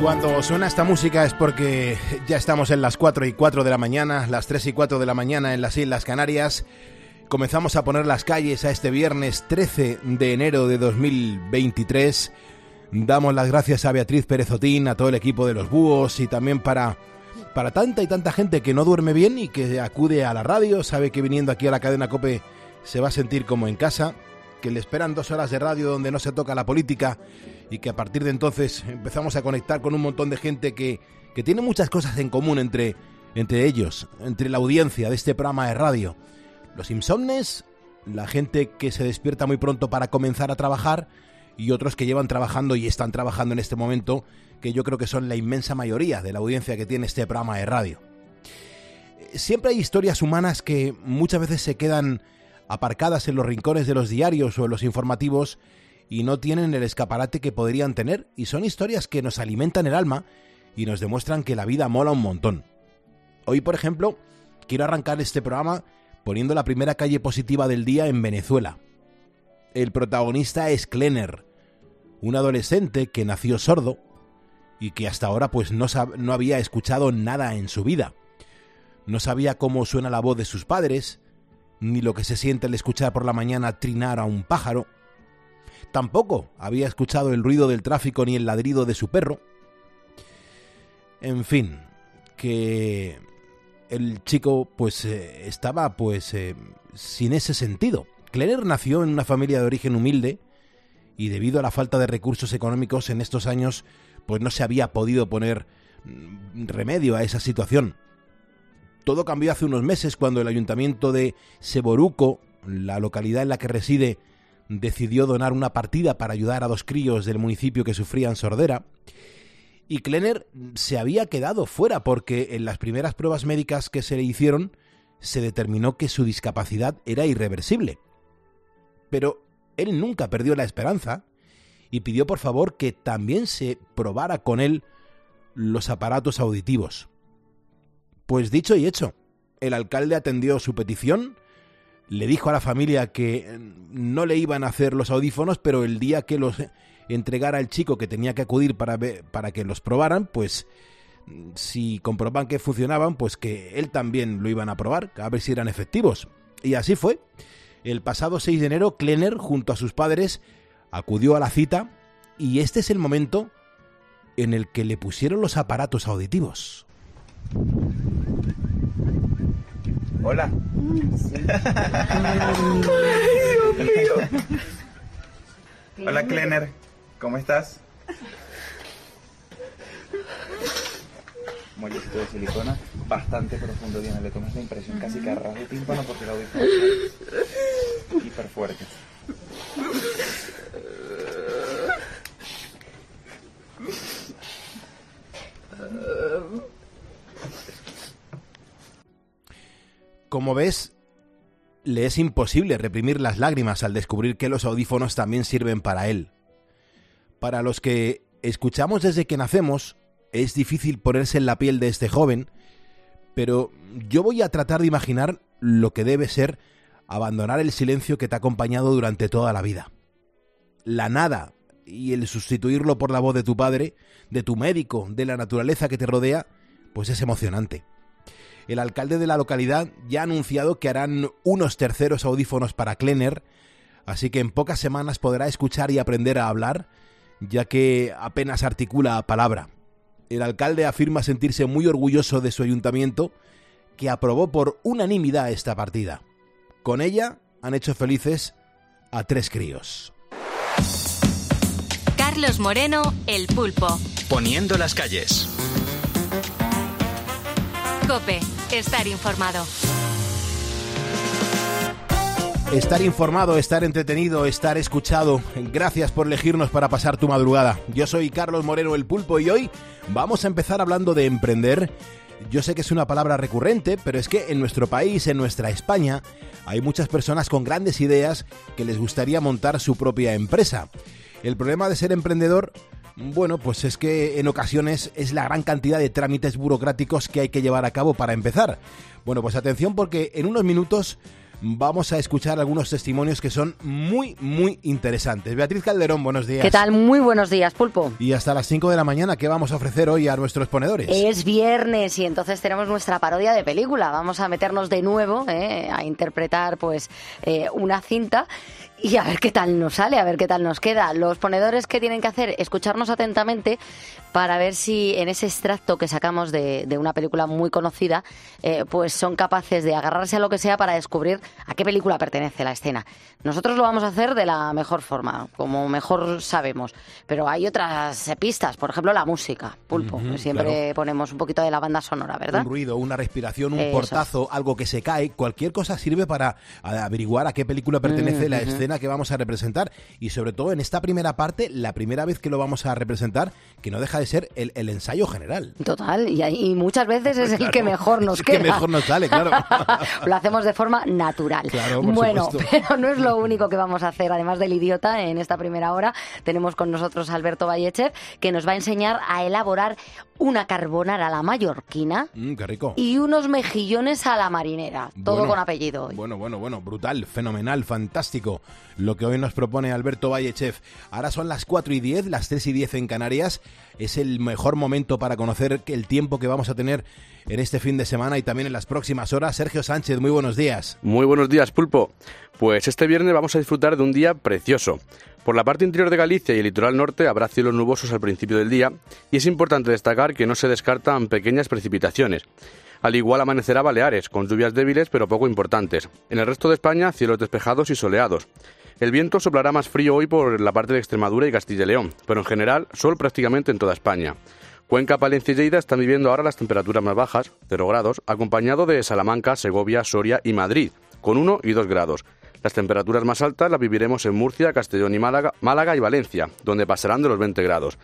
Cuando suena esta música es porque ya estamos en las 4 y 4 de la mañana, las 3 y 4 de la mañana en las Islas Canarias. Comenzamos a poner las calles a este viernes 13 de enero de 2023. Damos las gracias a Beatriz Pérez Otín, a todo el equipo de los búhos y también para, para tanta y tanta gente que no duerme bien y que acude a la radio, sabe que viniendo aquí a la cadena Cope se va a sentir como en casa, que le esperan dos horas de radio donde no se toca la política y que a partir de entonces empezamos a conectar con un montón de gente que, que tiene muchas cosas en común entre, entre ellos, entre la audiencia de este programa de radio. Los insomnes, la gente que se despierta muy pronto para comenzar a trabajar y otros que llevan trabajando y están trabajando en este momento, que yo creo que son la inmensa mayoría de la audiencia que tiene este programa de radio. Siempre hay historias humanas que muchas veces se quedan aparcadas en los rincones de los diarios o en los informativos y no tienen el escaparate que podrían tener, y son historias que nos alimentan el alma y nos demuestran que la vida mola un montón. Hoy, por ejemplo, quiero arrancar este programa poniendo la primera calle positiva del día en Venezuela. El protagonista es Klenner, un adolescente que nació sordo y que hasta ahora pues no, no había escuchado nada en su vida. No sabía cómo suena la voz de sus padres, ni lo que se siente al escuchar por la mañana trinar a un pájaro, Tampoco había escuchado el ruido del tráfico ni el ladrido de su perro. En fin, que el chico pues eh, estaba pues eh, sin ese sentido. Clener nació en una familia de origen humilde y debido a la falta de recursos económicos en estos años pues no se había podido poner mm, remedio a esa situación. Todo cambió hace unos meses cuando el ayuntamiento de Seboruco, la localidad en la que reside, decidió donar una partida para ayudar a dos críos del municipio que sufrían sordera. Y Klenner se había quedado fuera porque en las primeras pruebas médicas que se le hicieron se determinó que su discapacidad era irreversible. Pero él nunca perdió la esperanza y pidió por favor que también se probara con él los aparatos auditivos. Pues dicho y hecho, el alcalde atendió su petición le dijo a la familia que eh, no le iban a hacer los audífonos, pero el día que los entregara el chico que tenía que acudir para, para que los probaran, pues si comprobaban que funcionaban, pues que él también lo iban a probar, a ver si eran efectivos. Y así fue. El pasado 6 de enero, Klenner, junto a sus padres, acudió a la cita y este es el momento en el que le pusieron los aparatos auditivos. Hola. Hola, Klenner. ¿Cómo estás? Mollecito de silicona, bastante profundo, Diana. Le tomas la impresión casi que arras de tímpano porque lo audífono hiper fuerte. Como ves, le es imposible reprimir las lágrimas al descubrir que los audífonos también sirven para él. Para los que escuchamos desde que nacemos, es difícil ponerse en la piel de este joven, pero yo voy a tratar de imaginar lo que debe ser abandonar el silencio que te ha acompañado durante toda la vida. La nada y el sustituirlo por la voz de tu padre, de tu médico, de la naturaleza que te rodea, pues es emocionante el alcalde de la localidad ya ha anunciado que harán unos terceros audífonos para Klenner, así que en pocas semanas podrá escuchar y aprender a hablar, ya que apenas articula palabra. El alcalde afirma sentirse muy orgulloso de su ayuntamiento, que aprobó por unanimidad esta partida. Con ella han hecho felices a tres críos. Carlos Moreno, El Pulpo. Poniendo las calles. Cope estar informado. Estar informado, estar entretenido, estar escuchado. Gracias por elegirnos para pasar tu madrugada. Yo soy Carlos Moreno el Pulpo y hoy vamos a empezar hablando de emprender. Yo sé que es una palabra recurrente, pero es que en nuestro país, en nuestra España, hay muchas personas con grandes ideas que les gustaría montar su propia empresa. El problema de ser emprendedor bueno, pues es que en ocasiones es la gran cantidad de trámites burocráticos que hay que llevar a cabo para empezar. Bueno, pues atención porque en unos minutos vamos a escuchar algunos testimonios que son muy, muy interesantes. Beatriz Calderón, buenos días. ¿Qué tal? Muy buenos días, Pulpo. Y hasta las 5 de la mañana, ¿qué vamos a ofrecer hoy a nuestros ponedores? Es viernes y entonces tenemos nuestra parodia de película. Vamos a meternos de nuevo eh, a interpretar pues eh, una cinta y a ver qué tal nos sale, a ver qué tal nos queda. Los ponedores que tienen que hacer, escucharnos atentamente para ver si en ese extracto que sacamos de, de una película muy conocida, eh, pues son capaces de agarrarse a lo que sea para descubrir a qué película pertenece la escena. Nosotros lo vamos a hacer de la mejor forma, como mejor sabemos, pero hay otras pistas, por ejemplo la música, pulpo, siempre claro. ponemos un poquito de la banda sonora, ¿verdad? Un ruido, una respiración, un Eso. portazo, algo que se cae, cualquier cosa sirve para averiguar a qué película pertenece la escena que vamos a representar. Y sobre todo en esta primera parte, la primera vez que lo vamos a representar, que no deja de ser el, el ensayo general. Total, y, muchas veces es el que mejor nos es el queda. que mejor nos sale, claro. lo hacemos de forma natural. Claro, por bueno, supuesto. pero no es lo único que vamos a hacer. Además del idiota, en esta primera hora tenemos con nosotros a Alberto Vallechev, que nos va a enseñar a elaborar una carbonara a la mallorquina Mm, qué rico. y unos mejillones a la marinera. Todo Bueno, con apellido. hoy. Bueno, bueno, bueno, brutal, fenomenal, fantástico lo que hoy nos propone Alberto Vallechev. Ahora son las 4 y 10, las 3 y 10 en Canarias. Es el mejor momento para conocer el tiempo que vamos a tener en este fin de semana y también en las próximas horas. Sergio Sánchez, muy buenos días. Muy buenos días, Pulpo. Pues este viernes vamos a disfrutar de un día precioso. Por la parte interior de Galicia y el litoral norte habrá cielos nubosos al principio del día y es importante destacar que no se descartan pequeñas precipitaciones. Al igual amanecerá Baleares, con lluvias débiles pero poco importantes. En el resto de España, cielos despejados y soleados. El viento soplará más frío hoy por la parte de Extremadura y Castilla y León, pero en general sol prácticamente en toda España. Cuenca, Palencia y Lleida están viviendo ahora las temperaturas más bajas, 0 grados, acompañado de Salamanca, Segovia, Soria y Madrid, con 1 y 2 grados. Las temperaturas más altas las viviremos en Murcia, Castellón y Málaga, Málaga y Valencia, donde pasarán de los 20 grados.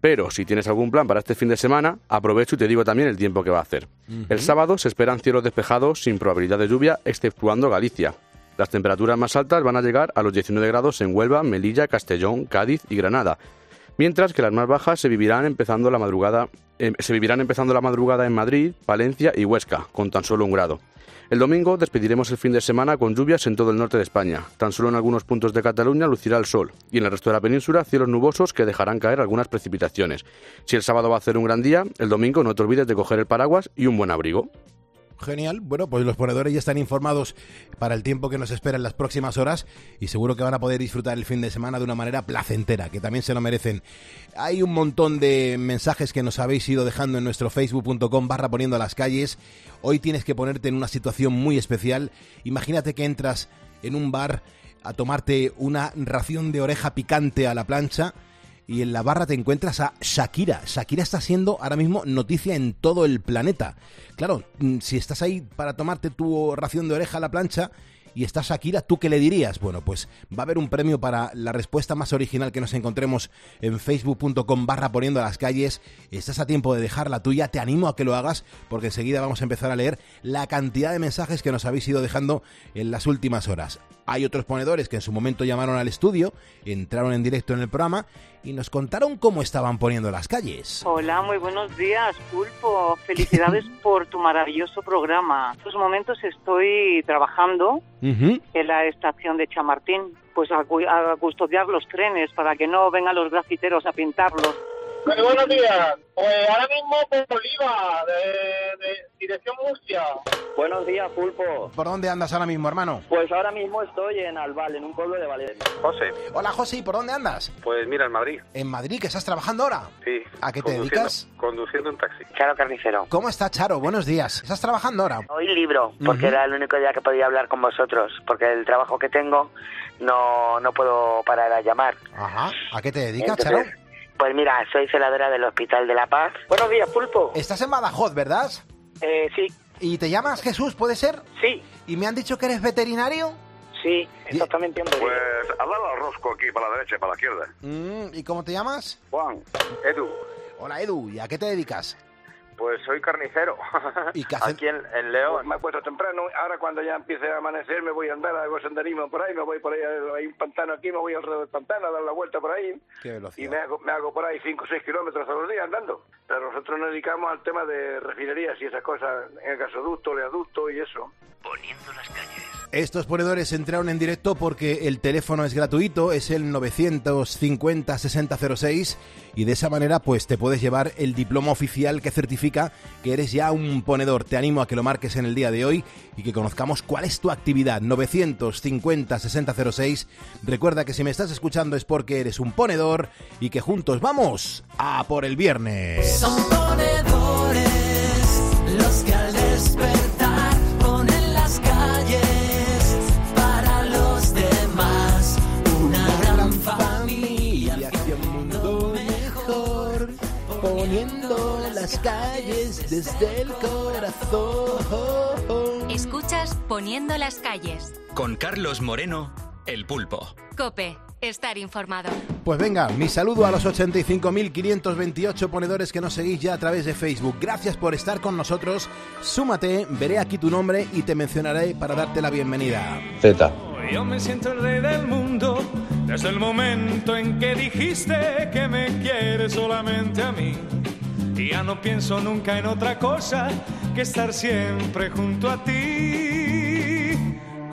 Pero si tienes algún plan para este fin de semana, aprovecho y te digo también el tiempo que va a hacer. El sábado se esperan cielos despejados sin probabilidad de lluvia, exceptuando Galicia. Las temperaturas más altas van a llegar a los 19 grados en Huelva, Melilla, Castellón, Cádiz y Granada, mientras que las más bajas se vivirán empezando la madrugada, eh, se vivirán empezando la madrugada en Madrid, Valencia y Huesca, con tan solo un grado. El domingo despediremos el fin de semana con lluvias en todo el norte de España. Tan solo en algunos puntos de Cataluña lucirá el sol y en el resto de la península cielos nubosos que dejarán caer algunas precipitaciones. Si el sábado va a hacer un gran día, el domingo no te olvides de coger el paraguas y un buen abrigo. Genial. Bueno, pues los ponedores ya están informados para el tiempo que nos espera en las próximas horas y seguro que van a poder disfrutar el fin de semana de una manera placentera, que también se lo merecen. Hay un montón de mensajes que nos habéis ido dejando en nuestro facebook.com barra poniendo a las calles. Hoy tienes que ponerte en una situación muy especial. Imagínate que entras en un bar a tomarte una ración de oreja picante a la plancha y en la barra te encuentras a Shakira. Shakira está siendo ahora mismo noticia en todo el planeta. Claro, mm, si estás ahí para tomarte tu ración de oreja a la plancha y está Shakira, ¿tú qué le dirías? Bueno, pues va a haber un premio para la respuesta más original que nos encontremos en facebook.com barra poniendo a las calles. Estás a tiempo de dejar la tuya, te animo a que lo hagas porque enseguida vamos a empezar a leer la cantidad de mensajes que nos habéis ido dejando en las últimas horas. Hay otros ponedores que en su momento llamaron al estudio, entraron en directo en el programa y nos contaron cómo estaban poniendo las calles. Hola, muy buenos días, Pulpo. Felicidades por tu maravilloso programa. En estos momentos estoy trabajando Ujú. en la estación de Chamartín, pues a, a custodiar los trenes para que no vengan los grafiteros a pintarlos. Muy buenos días. Pues ahora mismo por Oliva, de, de dirección Murcia. Buenos días, Pulpo. ¿Por dónde andas ahora mismo, hermano? Pues ahora mismo estoy en Albal, en un pueblo de Valencia. José, Hola, José, ¿y por dónde andas? pues mira, en Madrid, En Madrid, que estás trabajando ahora. sí. ¿A qué te dedicas? Conduciendo un taxi. Charo Carnicero. ¿Cómo está, Charo? Buenos días. ¿Estás trabajando ahora? Hoy libro, porque era el único día que podía hablar con vosotros, porque el trabajo que tengo no, no puedo parar a llamar. Ajá. ¿A qué te dedicas, Entonces, Charo? Pues mira, soy celadora del Hospital de la Paz. Buenos días, Pulpo. Estás en Badajoz, ¿verdad? Eh, sí, ¿Y te llamas Jesús, puede ser? sí, ¿Y me han dicho que eres veterinario? sí, exactamente. hombre. Pues al lado al rosco aquí, para la derecha y para la izquierda. Mm, ¿Y cómo te llamas? Juan, Edu, Hola, Edu. ¿Y a qué te dedicas? Pues soy carnicero. ¿Y qué haces? Aquí en, en León. Me he puesto temprano, ahora cuando ya empiece a amanecer me voy a andar, hago senderismo por ahí, me voy por ahí, hay un pantano aquí, me voy alrededor del pantano a dar la vuelta por ahí. Qué Y velocidad. me hago, me hago por ahí 5 o 6 kilómetros todos los días andando. Pero nosotros nos dedicamos al tema de refinerías y esas cosas, en el gasoducto, oleoducto y eso. Poniendo las calles. Estos ponedores entraron en directo porque el teléfono es gratuito, es el 950-6006 y de esa manera pues te puedes llevar el diploma oficial que certifica que eres ya un ponedor. Te animo a que lo marques en el día de hoy y que conozcamos cuál es tu actividad. 950-6006. Recuerda que si me estás escuchando es porque eres un ponedor y que juntos vamos a por el viernes. Son ponedores los que al despertar las calles desde el corazón. Escuchas Poniendo las calles. Con Carlos Moreno, el pulpo. Cope, estar informado. Pues venga, mi saludo a los 85.528 ponedores que nos seguís ya a través de Facebook. Gracias por estar con nosotros. Súmate, veré aquí tu nombre y te mencionaré para darte la bienvenida. Z. Yo me siento el rey del mundo desde el momento en que dijiste que me quieres solamente a mí. Ya no pienso nunca en otra cosa que estar siempre junto a ti.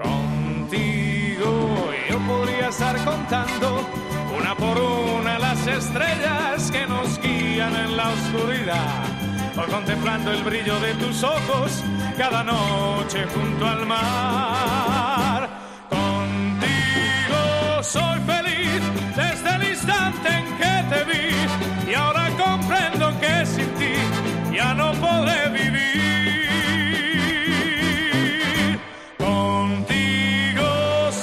Contigo yo podría estar contando una por una las estrellas que nos guían en la oscuridad. O contemplando el brillo de tus ojos cada noche junto al mar. Contigo soy feliz desde el instante en que te vi y ahora podré vivir. Contigo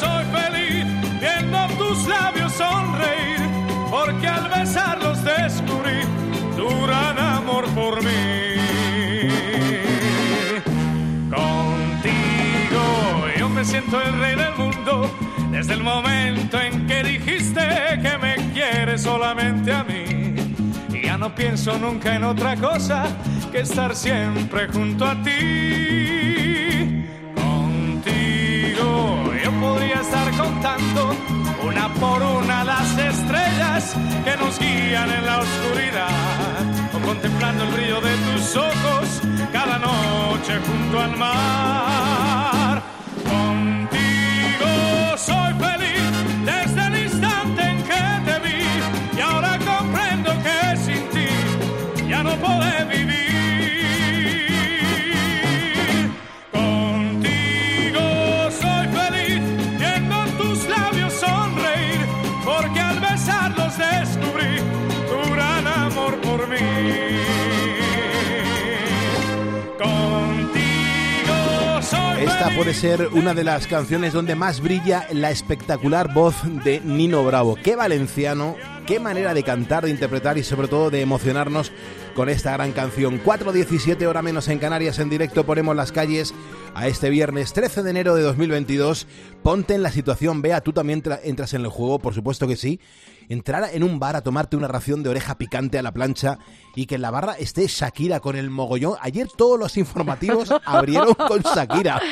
soy feliz viendo tus labios sonreír porque al besarlos descubrí tu gran amor por mí. Contigo yo me siento el rey del mundo desde el momento en que dijiste que me quieres solamente a mí. Y ya no pienso nunca en otra cosa que estar siempre junto a ti. Contigo yo podría estar contando una por una las estrellas que nos guían en la oscuridad. O contemplando el brillo de tus ojos cada noche junto al mar. Esta puede ser una de las canciones donde más brilla la espectacular voz de Nino Bravo. Qué valenciano, qué manera de cantar, de interpretar y sobre todo de emocionarnos con esta gran canción. 4.17 hora menos en Canarias en directo ponemos las calles a este viernes 13 de enero de 2022. Ponte en la situación, vea, tú también tra- entras en el juego, por supuesto que sí. Entrar en un bar a tomarte una ración de oreja picante a la plancha y que en la barra esté Shakira con el mogollón. Ayer todos los informativos abrieron con Shakira.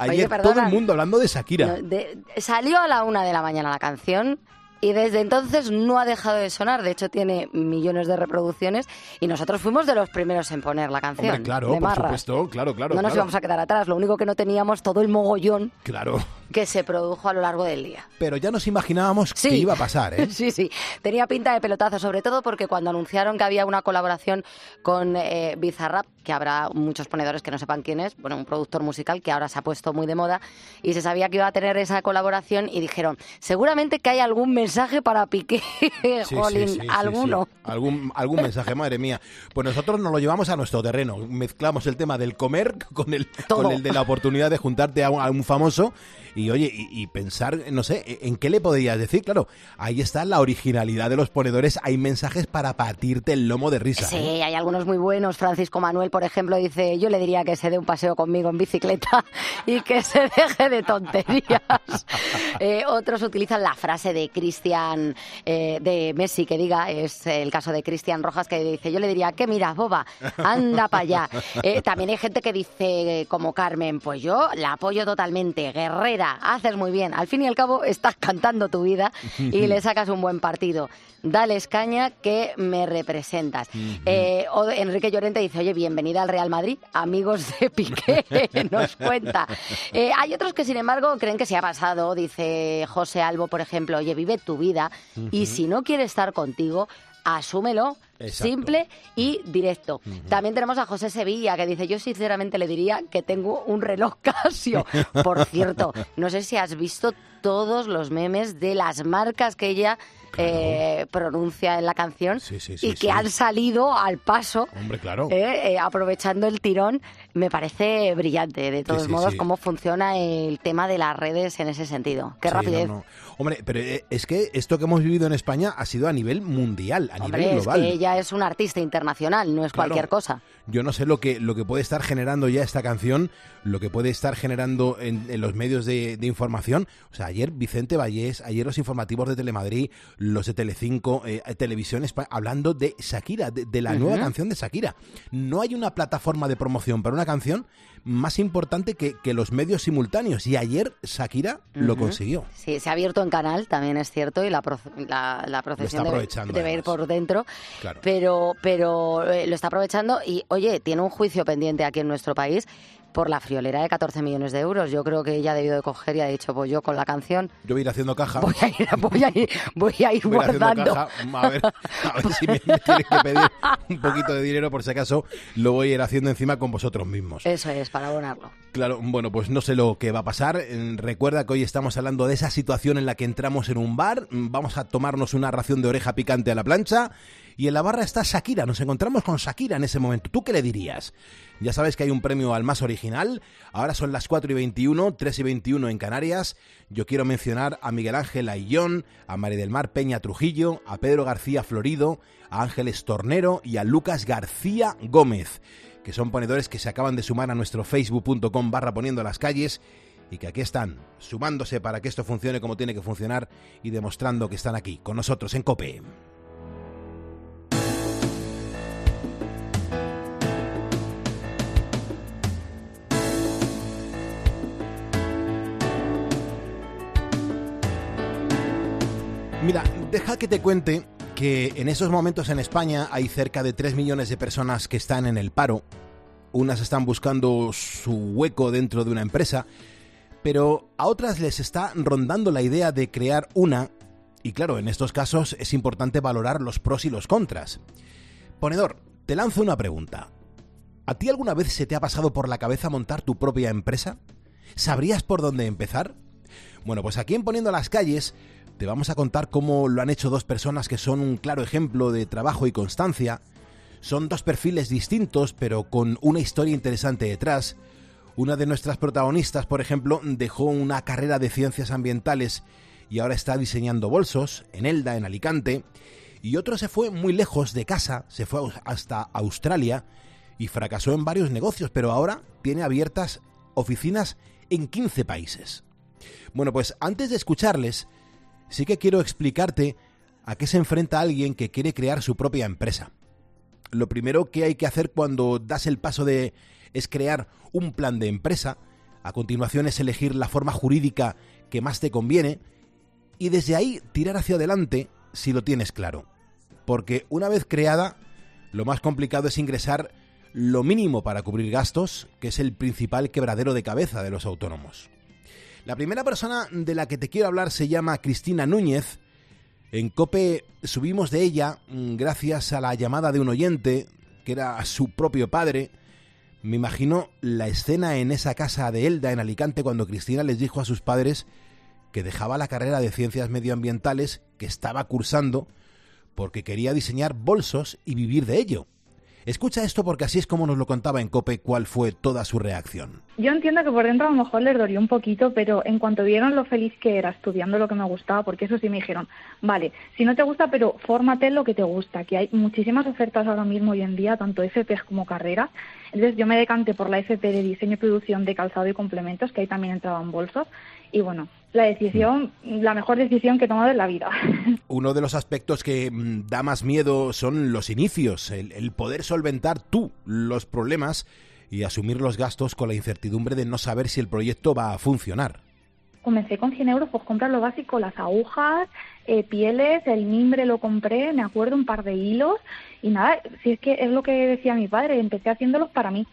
Ayer todo perdona. el mundo hablando de Shakira. No, de- salió a la una de la mañana la canción y desde entonces no ha dejado de sonar. De hecho, tiene millones de reproducciones y nosotros fuimos de los primeros en poner la canción. Hombre, claro, de por Marras. supuesto, claro, claro. no nos claro. íbamos a quedar atrás. Lo único que no teníamos todo el mogollón Claro. que se produjo a lo largo del día. Pero ya nos imaginábamos que iba a pasar, ¿eh? Sí, sí. Tenía pinta de pelotazo, sobre todo porque cuando anunciaron que había una colaboración con eh, Bizarrap, que habrá muchos ponedores que no sepan quién es, bueno, un productor musical que ahora se ha puesto muy de moda, y se sabía que iba a tener esa colaboración y dijeron, seguramente que hay algún mensaje para Piqué, Sí, Jolín, sí, sí, alguno. Algún, algún mensaje, madre mía. Pues nosotros nos lo llevamos a nuestro terreno. Mezclamos el tema del comer con el, Todo. con el de la oportunidad de juntarte a un, a un famoso y, oye, y, y pensar, no sé, ¿en qué le podrías decir? Claro, ahí está la originalidad de los ponedores. Hay mensajes para partirte el lomo de risa. Sí, ¿eh? hay algunos muy buenos. Francisco Manuel, por ejemplo, dice, yo le diría que se dé un paseo conmigo en bicicleta y que se deje de tonterías. Eh, otros utilizan la frase de Cristian eh, de Messi, que diga, es el caso de Cristian Rojas, que dice, yo le diría, ¿qué miras, boba? Anda para allá. También hay gente que dice, como Carmen, pues yo la apoyo totalmente, guerrera, haces muy bien. Al fin y al cabo, estás cantando tu vida y le sacas un buen partido. Dale caña que me representas. Eh, Enrique Llorente dice, oye, bienvenida al Real Madrid, amigos de Piqué, nos cuenta. Eh, hay otros que, sin embargo, creen que se ha pasado, dice José Albo, por ejemplo, oye, vive tu vida y si no quiere estar contigo, asúmelo. Exacto. Simple y directo. También tenemos a José Sevilla que dice, yo sinceramente le diría que tengo un reloj Casio. Por cierto, no sé si has visto todos los memes de las marcas que ella eh, pronuncia en la canción sí, y sí, que han salido al paso Hombre, claro. eh, eh, aprovechando el tirón, me parece brillante, de todos modos, cómo funciona el tema de las redes en ese sentido. Qué rapidez. no, no. Hombre, pero eh, es que esto que hemos vivido en España ha sido a nivel mundial, a Hombre, nivel es global. que ella es una artista internacional, no es Claro. cualquier cosa. Yo no sé lo que, lo que puede estar generando ya esta canción, lo que puede estar generando en, en los medios de, de información. O sea, ayer Vicente Vallés, ayer los informativos de Telemadrid, los de Telecinco, eh, Televisión Espa- hablando de Shakira, de, de la nueva canción de Shakira. No hay una plataforma de promoción para una canción más importante que, que los medios simultáneos. Y ayer Shakira lo consiguió. Sí, se ha abierto en canal, también es cierto, y la, la, la procesión debe, ir por dentro, Claro. pero, pero eh, lo está aprovechando y, oye, tiene un juicio pendiente aquí en nuestro país por la friolera de 14 millones de euros. Yo creo que ella ha debido de coger y ha dicho, pues yo con la canción Yo voy a ir haciendo caja. voy a ir, voy a ir, voy a ir Voy a ir haciendo guardando. caja, a ver, a ver si me, me tienen que pedir un poquito de dinero por si acaso lo voy a ir haciendo encima con vosotros mismos. Eso es, para abonarlo. Claro, bueno, pues no sé lo que va a pasar. Eh, Recuerda que hoy estamos hablando de esa situación en la que entramos en un bar, mm, vamos a tomarnos una ración de oreja picante a la plancha y en la barra está Shakira. Nos encontramos con Shakira en ese momento. ¿Tú qué le dirías? Ya sabes que hay un premio al más original. Ahora son las 4 y 21, 3 y 21 en Canarias. Yo quiero mencionar a Miguel Ángel Ayllón, a María del Mar Peña Trujillo, a Pedro García Florido, a Ángeles Tornero y a Lucas García Gómez que son ponedores que se acaban de sumar a nuestro facebook.com barra poniendo las calles y que aquí están, sumándose para que esto funcione como tiene que funcionar y demostrando que están aquí, con nosotros en COPE. Mira, deja que te cuente que en esos momentos en España hay cerca de 3 millones de personas que están en el paro. Unas están buscando su hueco dentro de una empresa, pero a otras les está rondando la idea de crear una, y claro, en estos casos es importante valorar los pros y los contras. Ponedor, te lanzo una pregunta. ¿A ti alguna vez se te ha pasado por la cabeza montar tu propia empresa? ¿Sabrías por dónde empezar? Bueno, pues aquí en Poniendo las Calles te vamos a contar cómo lo han hecho dos personas que son un claro ejemplo de trabajo y constancia. Son dos perfiles distintos, pero con una historia interesante detrás. Una de nuestras protagonistas, por ejemplo, dejó una carrera de ciencias ambientales y ahora está diseñando bolsos en Elda, en Alicante. Y otro se fue muy lejos de casa, se fue hasta Australia y fracasó en varios negocios, pero ahora tiene abiertas oficinas en 15 países. Bueno, pues antes de escucharles, sí que quiero explicarte a qué se enfrenta alguien que quiere crear su propia empresa. Lo primero que hay que hacer cuando das el paso de es crear un plan de empresa, a continuación es elegir la forma jurídica que más te conviene y desde ahí tirar hacia adelante si lo tienes claro. Porque una vez creada, lo más complicado es ingresar lo mínimo para cubrir gastos, que es el principal quebradero de cabeza de los autónomos. La primera persona de la que te quiero hablar se llama Cristina Núñez. En Cope subimos de ella mm, gracias a la llamada de un oyente, que era su propio padre. Me imagino la escena en esa casa de Elda, en Alicante, cuando Cristina les dijo a sus padres que dejaba la carrera de ciencias medioambientales que estaba cursando porque quería diseñar bolsos y vivir de ello. Escucha esto porque así es como nos lo contaba en Cope cuál fue toda su reacción. Yo entiendo que por dentro a lo mejor les dolió un poquito, pero en cuanto vieron lo feliz que era estudiando lo que me gustaba, porque eso sí me dijeron, vale, si no te gusta, pero fórmate en lo que te gusta, que hay muchísimas ofertas ahora mismo hoy en día, tanto FPs como carreras. Entonces yo me decanté por la FP de diseño y producción de calzado y complementos, que ahí también entraban bolsos, y bueno, la decisión, la mejor decisión que he tomado en la vida. Uno de los aspectos que mm, da más miedo son los inicios, el, el poder solventar tú los problemas y asumir los gastos con la incertidumbre de no saber si el proyecto va a funcionar. Comencé con 100 euros, pues comprar lo básico, las agujas, eh, pieles, el mimbre lo compré, me acuerdo, un par de hilos y nada, si es que es lo que decía mi padre, empecé haciéndolos para mí.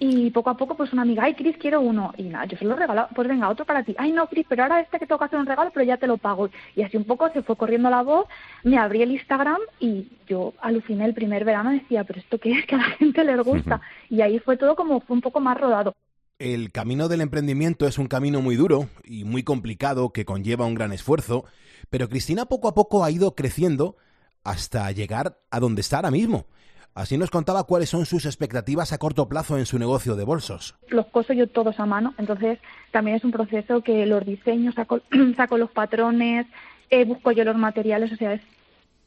Y poco a poco, pues una amiga, ay, Cris, quiero uno. Y nada, yo se lo regalaba, pues venga, otro para ti. Ay, no, Cris, pero ahora este que tengo que hacer un regalo, pero ya te lo pago. Y así un poco se fue corriendo la voz, me abrí el Instagram y yo aluciné el primer verano, decía, pero esto qué es que a la gente le gusta. Y ahí fue todo como, fue un poco más rodado. El camino del emprendimiento es un camino muy duro y muy complicado que conlleva un gran esfuerzo, pero Cristina poco a poco ha ido creciendo hasta llegar a donde está ahora mismo. Así nos contaba cuáles son sus expectativas a corto plazo en su negocio de bolsos. Los coso yo todos a mano, entonces también es un proceso que los diseños, saco, saco los patrones, eh, busco yo los materiales, o sea, es,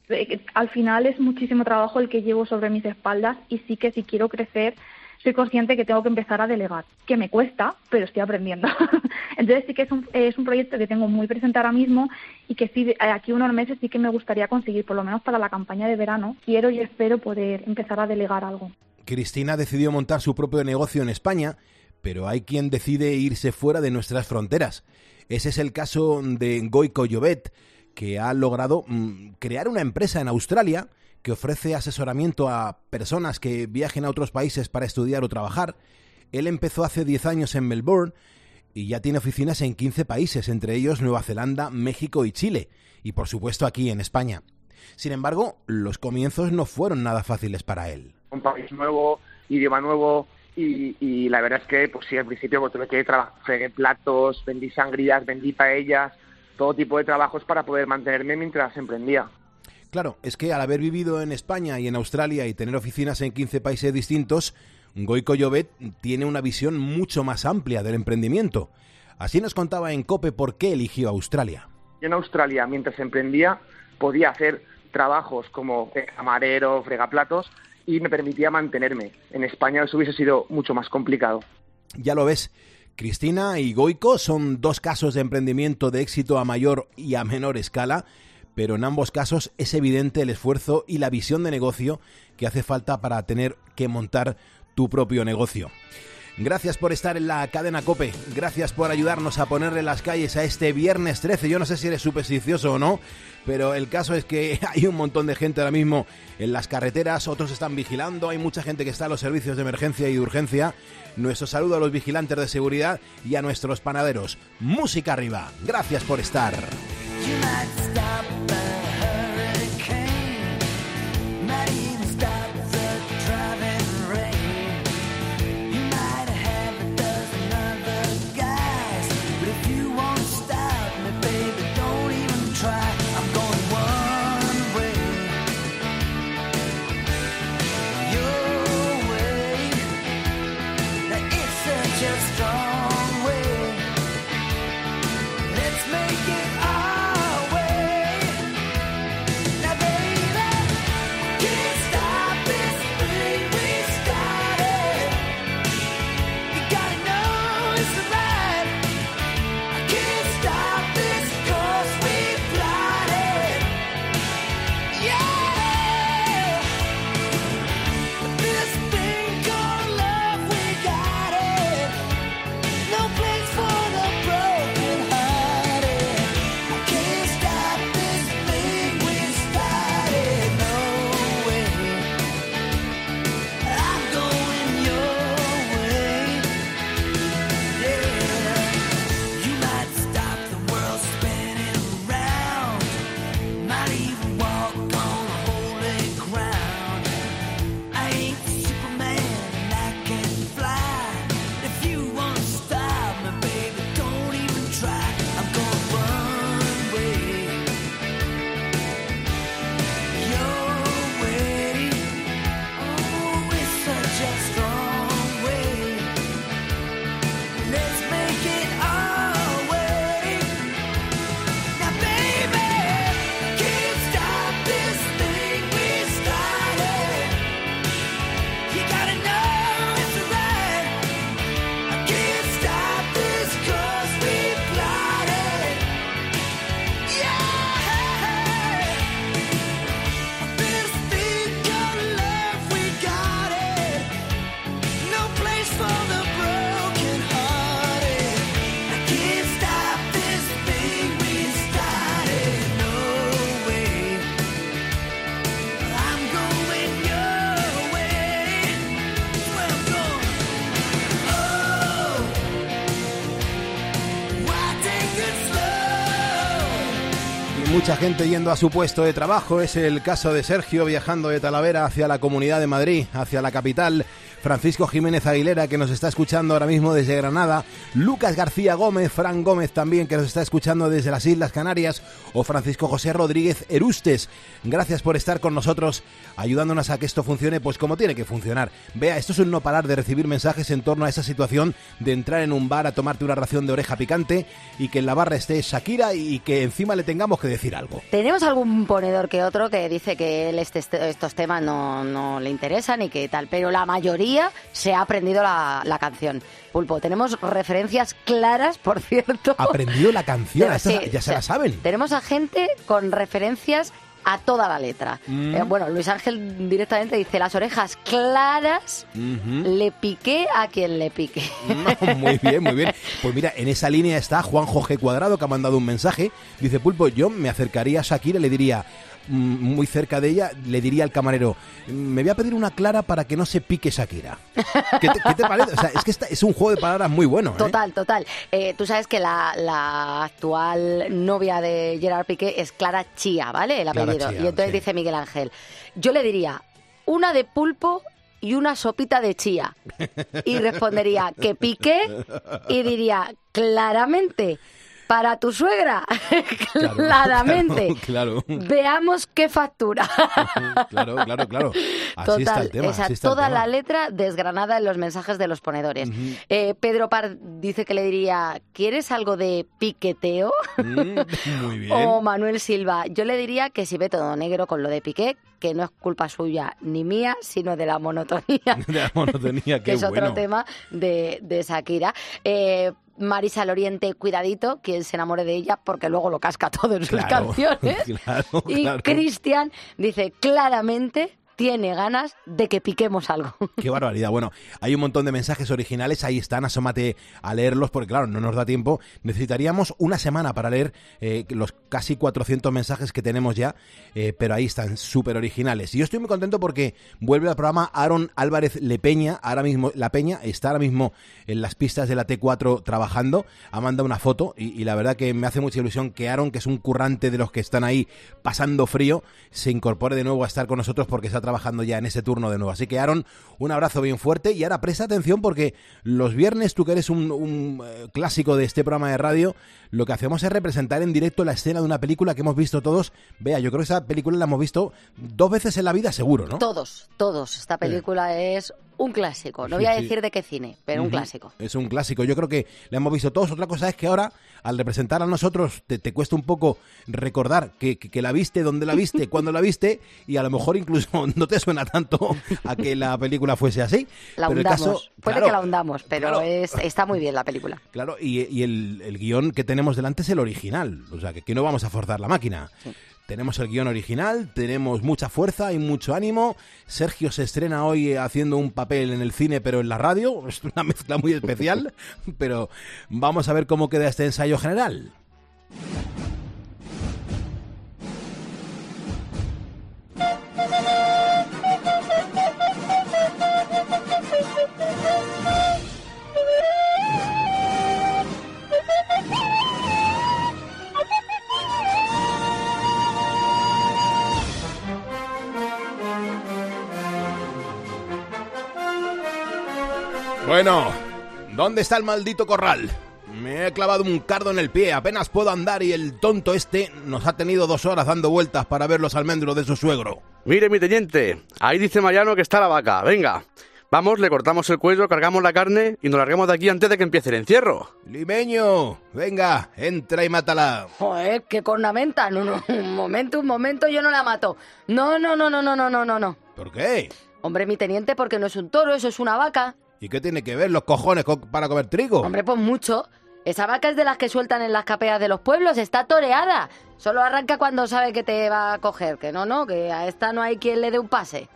eh, al final es muchísimo trabajo el que llevo sobre mis espaldas y sí que si quiero crecer soy consciente que tengo que empezar a delegar, que me cuesta, pero estoy aprendiendo. Entonces sí que es un, es un proyecto que tengo muy presente ahora mismo y que sí, aquí unos meses sí que me gustaría conseguir, por lo menos para la campaña de verano, quiero y espero poder empezar a delegar algo. Cristina decidió montar su propio negocio en España, pero hay quien decide irse fuera de nuestras fronteras. Ese es el caso de Goico Llobet, que ha logrado mm, crear una empresa en Australia que ofrece asesoramiento a personas que viajen a otros países para estudiar o trabajar. Él empezó hace 10 años en Melbourne y ya tiene oficinas en 15 países, entre ellos Nueva Zelanda, México y Chile, y por supuesto aquí en España. Sin embargo, los comienzos no fueron nada fáciles para él. Un país nuevo, idioma nuevo, y, y la verdad es que, pues sí, al principio pues, tuve que trabajar, fregué platos, vendí sangrías, vendí paellas, todo tipo de trabajos para poder mantenerme mientras emprendía. Claro, es que al haber vivido en España y en Australia y tener oficinas en 15 países distintos, Goico Llobet tiene una visión mucho más amplia del emprendimiento. Así nos contaba en COPE por qué eligió Australia. En Australia, mientras emprendía, podía hacer trabajos como camarero, fregaplatos y me permitía mantenerme. En España eso hubiese sido mucho más complicado. Ya lo ves. Cristina y Goico son dos casos de emprendimiento de éxito a mayor y a menor escala pero en ambos casos es evidente el esfuerzo y la visión de negocio que hace falta para tener que montar tu propio negocio. Gracias por estar en la cadena Cope, gracias por ayudarnos a ponerle las calles a este viernes 13. Yo no sé si eres supersticioso o no, pero el caso es que hay un montón de gente ahora mismo en las carreteras, otros están vigilando, hay mucha gente que está en los servicios de emergencia y de urgencia. Nuestro saludo a los vigilantes de seguridad y a nuestros panaderos. Música arriba, gracias por estar. Mucha gente yendo a su puesto de trabajo. Es el caso de Sergio viajando de Talavera hacia la Comunidad de Madrid, hacia la capital. Francisco Jiménez Aguilera, que nos está escuchando ahora mismo desde Granada, Lucas García Gómez, Fran Gómez también, que nos está escuchando desde las Islas Canarias, o Francisco José Rodríguez Erustes. Gracias por estar con nosotros, ayudándonos a que esto funcione pues como tiene que funcionar. Vea, esto es un no parar de recibir mensajes en torno a esa situación de entrar en un bar a tomarte una ración de oreja picante y que en la barra esté Shakira y que encima le tengamos que decir algo. Tenemos algún ponedor que otro que dice que él este- estos temas no, no le interesan y que tal, pero la mayoría se ha aprendido la, la canción. Pulpo, tenemos referencias claras, por cierto. Aprendido la canción, Ya, esta sí, ya se la saben. Tenemos a gente con referencias a toda la letra. Mm. Eh, bueno, Luis Ángel directamente dice las orejas claras, le piqué a quien le pique. Muy bien, muy bien. Pues mira, en esa línea está Juanjo G. Cuadrado, que ha mandado un mensaje. Dice, Pulpo, yo me acercaría a Shakira y le diría, muy cerca de ella, le diría al camarero, me voy a pedir una clara para que no se pique Shakira. ¿Qué te, qué te parece? O sea, es que esta- es un juego de palabras muy bueno. ¿eh? Total, total. Eh, tú sabes que la, la actual novia de Gerard Piqué es Clara Chía, ¿vale? El apellido. Chía, y entonces sí. dice Miguel Ángel, yo le diría una de pulpo y una sopita de chía. Y respondería que pique y diría claramente para tu suegra. Claro, claramente. Claro, claro. Veamos qué factura. Claro, claro, claro. Así Total, está el tema. o sea, así está el toda tema. la letra desgranada en los mensajes de los ponedores. Eh, Pedro Par dice que le diría, ¿quieres algo de piqueteo? Mm, muy bien. O Manuel Silva, yo le diría que si ve todo negro con lo de Piqué, que no es culpa suya ni mía, sino de la monotonía, De la monotonía, que es bueno. otro tema de, de Shakira. Eh, Marisa Loriente, cuidadito, quien se enamore de ella, porque luego lo casca todo en sus Claro, canciones. claro, Y claro. Cristian dice claramente tiene ganas de que piquemos algo. Qué barbaridad. Bueno, hay un montón de mensajes originales, ahí están, asómate a leerlos, porque claro, no nos da tiempo. Necesitaríamos una semana para leer eh, los casi 400 mensajes que tenemos ya, eh, pero ahí están, súper originales. Y yo estoy muy contento porque vuelve al programa Aaron Álvarez Lepeña, ahora mismo, La Peña, está ahora mismo en las pistas de la T4 trabajando, ha mandado una foto y, y la verdad que me hace mucha ilusión que Aaron, que es un currante de los que están ahí pasando frío, se incorpore de nuevo a estar con nosotros porque está trabajando ya en ese turno de nuevo. Así que Aaron, un abrazo bien fuerte y ahora presta atención porque los viernes, tú que eres un, un, eh, clásico de este programa de radio, lo que hacemos es representar en directo la escena de una película que hemos visto todos. Vea, yo creo que esa película la hemos visto dos veces en la vida seguro, ¿no? Todos, todos. Esta película es un clásico. No Sí, voy a sí. decir de qué cine, pero un clásico. Es un clásico. Yo creo que la hemos visto todos. Otra cosa es que ahora, al representar a nosotros, te, te cuesta un poco recordar que, que- que la viste, dónde la viste, cuándo la viste, y a lo mejor incluso no te suena tanto a que la película fuese así. La Pero el hundamos. caso, Puede claro, que la hundamos, pero claro. es, está muy bien la película. Claro, y, y el, el guion que tenemos delante es el original. O sea, que aquí no vamos a forzar la máquina. Tenemos el guion original, tenemos mucha fuerza y mucho ánimo. Sergio se estrena hoy haciendo un papel en el cine, pero en la radio. Es una mezcla muy especial. pero vamos a ver cómo queda este ensayo general. Bueno, ¿dónde está el maldito corral? Me he clavado un cardo en el pie, apenas puedo andar y el tonto este nos ha tenido dos horas dando vueltas para ver los almendros de su suegro. Mire, mi teniente, ahí dice Mariano que está la vaca, venga. Vamos, le cortamos el cuello, cargamos la carne y nos largamos de aquí antes de que empiece el encierro. Limeño, venga, entra y mátala. Joder, qué cornamenta. No, no, un momento, un momento, yo no la mato. No, no, no, no, no, no, no, no. ¿Por qué? Hombre, mi teniente, porque no es un toro, eso es una vaca. ¿Y qué tiene que ver los cojones co- para comer trigo? Hombre, pues mucho. Esa vaca es de las que sueltan en las capeas de los pueblos, está toreada. Solo arranca cuando sabe que te va a coger, que no, no, que a esta no hay quien le dé un pase.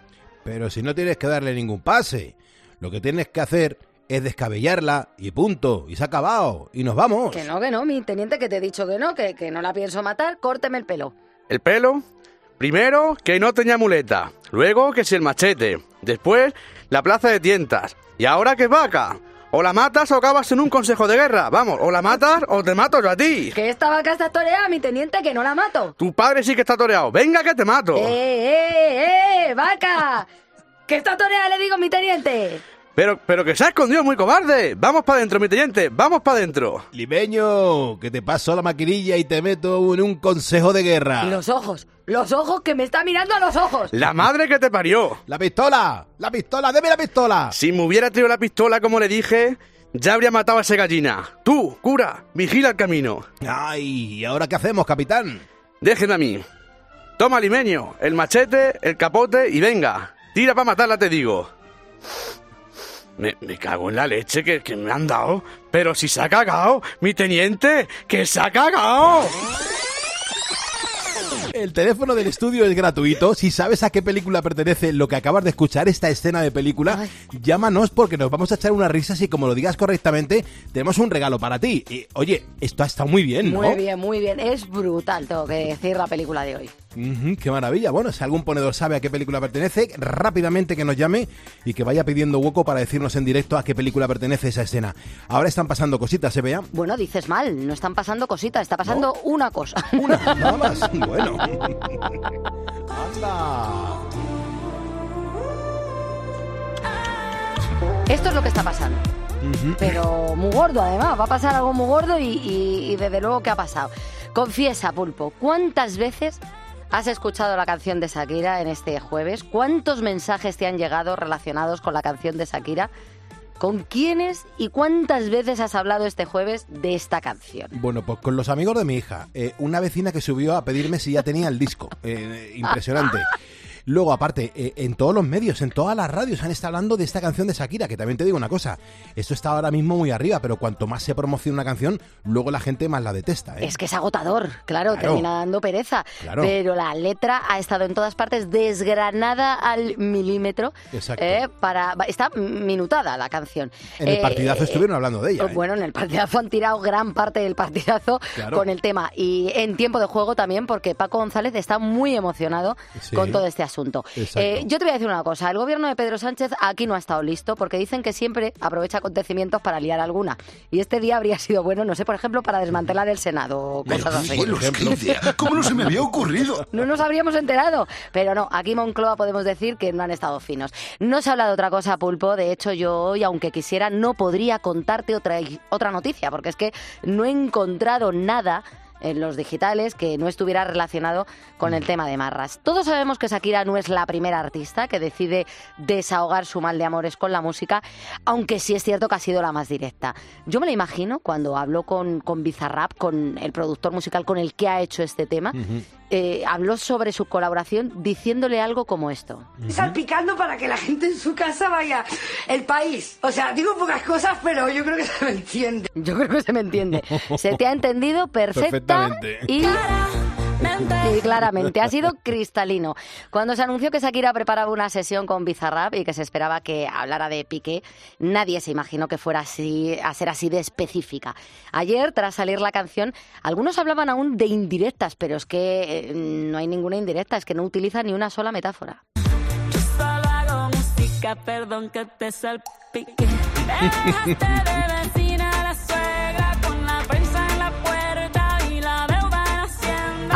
Pero si no tienes que darle ningún pase, lo que tienes que hacer es descabellarla y punto, y se ha acabado, y nos vamos. Que no, que no, mi teniente, que te he dicho que no, que, que no la pienso matar, córteme el pelo. ¿El pelo? Primero, que no tenía muleta. Luego, que si el machete. Después, la plaza de tientas. Y ahora, que vaca. O la matas o acabas en un consejo de guerra. Vamos, o la matas o te mato yo a ti. Que esta vaca está toreada, mi teniente, que no la mato. Tu padre sí que está toreado. Venga que te mato. ¡Eh, eh, eh, vaca! Que está toreada, le digo, mi teniente. Pero, pero que se ha escondido muy cobarde. Vamos para adentro, mi teniente. Vamos para adentro. Limeño, que te paso la maquinilla y te meto en un consejo de guerra. Los ojos, los ojos, que me está mirando a los ojos. La madre que te parió. La pistola, la pistola, deme la pistola. Si me hubiera traído la pistola como le dije, ya habría matado a ese gallina. Tú, cura, vigila el camino. Ay, ¿y ahora qué hacemos, capitán? Déjenme a mí. Toma, limeño, el machete, el capote y venga. Tira para matarla, te digo. Me, me cago en la leche que, que me han dado. Pero si se ha cagado, mi teniente, que se ha cagado. El teléfono del estudio es gratuito. Si sabes a qué película pertenece lo que acabas de escuchar, esta escena de película, llámanos porque nos vamos a echar unas risas y como lo digas correctamente, tenemos un regalo para ti. Y, oye, esto ha estado muy bien, ¿no? Muy bien, muy bien. Es brutal, tengo que decir, la película de hoy. Qué maravilla. Bueno, si algún ponedor sabe a qué película pertenece, rápidamente que nos llame y que vaya pidiendo hueco para decirnos en directo a qué película pertenece esa escena. Ahora están pasando cositas, ¿se vea? Bueno, dices mal, no están pasando cositas, está pasando una cosa. Una, nada más. Bueno. Esto es lo que está pasando. Pero muy gordo, además. Va a pasar algo muy gordo y, y- y desde luego que ha pasado. Confiesa, Pulpo, ¿cuántas veces has escuchado la canción de Shakira en este jueves? ¿Cuántos mensajes te han llegado relacionados con la canción de Shakira? ¿Con quiénes y cuántas veces has hablado este jueves de esta canción? Bueno, pues con los amigos de mi hija. Eh, una vecina que subió a pedirme si ya tenía el disco. Eh, impresionante. Luego, aparte, eh, en todos los medios, en todas las radios han estado hablando de esta canción de Shakira, que también te digo una cosa, esto está ahora mismo muy arriba, pero cuanto más se promociona una canción, luego la gente más la detesta. ¿eh? Es que es agotador, claro, Claro. termina dando pereza. Claro. Pero la letra ha estado en todas partes desgranada al milímetro. Exacto. eh, para, está minutada la canción. En el Eh, partidazo eh, estuvieron hablando de ella. ¿eh? Bueno, en el partidazo han tirado gran parte del partidazo Claro. con el tema. Y en tiempo de juego también, porque Paco González está muy emocionado Sí. con todo este asunto. Eh, yo te voy a decir una cosa. El gobierno de Pedro Sánchez aquí no ha estado listo, porque dicen que siempre aprovecha acontecimientos para liar alguna. Y este día habría sido bueno, no sé, por ejemplo, para desmantelar el Senado o cosas así. ¿Cómo no se me había ocurrido? No nos habríamos enterado. Pero no, aquí en Moncloa podemos decir que no han estado finos. No se habla de otra cosa, Pulpo. De hecho, yo hoy, aunque quisiera, no podría contarte otra, otra noticia, porque es que no he encontrado nada en los digitales que no estuviera relacionado con el tema de Marras. Todos sabemos que Shakira no es la primera artista que decide desahogar su mal de amores con la música, aunque sí es cierto que ha sido la más directa. Yo me la imagino cuando habló con, con Bizarrap, con el productor musical con el que ha hecho este tema, eh, habló sobre su colaboración diciéndole algo como esto. salpicando para que la gente en su casa vaya el país. O sea, digo pocas cosas, pero yo creo que se me entiende. Yo creo que se me entiende. Se te ha entendido perfecta Perfectamente. y... y claramente, ha sido cristalino. Cuando se anunció que Shakira preparaba una sesión con Bizarrap y que se esperaba que hablara de Piqué, nadie se imaginó que fuera así, a ser así de específica. Ayer, tras salir la canción, algunos hablaban aún de indirectas, pero es que eh, no hay ninguna indirecta, es que no utiliza ni una sola metáfora. Solo hago música, perdón que te salpique.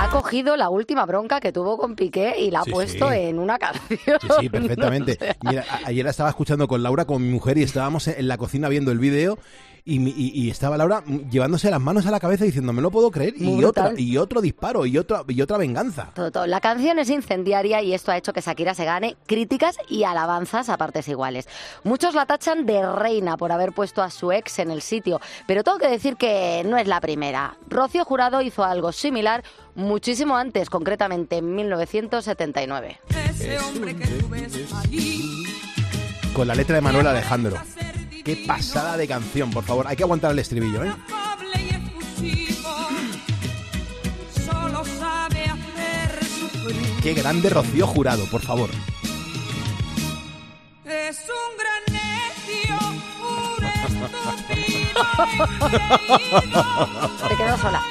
Ha cogido la última bronca que tuvo con Piqué y la ha Sí, puesto sí. en una canción. Sí, sí, perfectamente. Mira, ayer la estaba escuchando con Laura, con mi mujer, y estábamos en la cocina viendo el vídeo. Y, y- y estaba Laura llevándose las manos a la cabeza diciendo, me lo puedo creer. Y, otra, y otro disparo, y otra, y otra venganza. Todo, todo. La canción es incendiaria y esto ha hecho que Shakira se gane críticas y alabanzas a partes iguales. Muchos la tachan de reina por haber puesto a su ex en el sitio, pero tengo que decir que no es la primera. Rocío Jurado hizo algo similar muchísimo antes, concretamente en 1979. Ese hombre que tú ves allí. Con la letra de Manuel Alejandro. Qué pasada de canción, por favor. Hay que aguantar el estribillo, ¿eh? Amable y efusivo, solo sabe hacer sufrir. Qué grande Rocío Jurado, por favor. Es un gran necio, un Te quedó sola.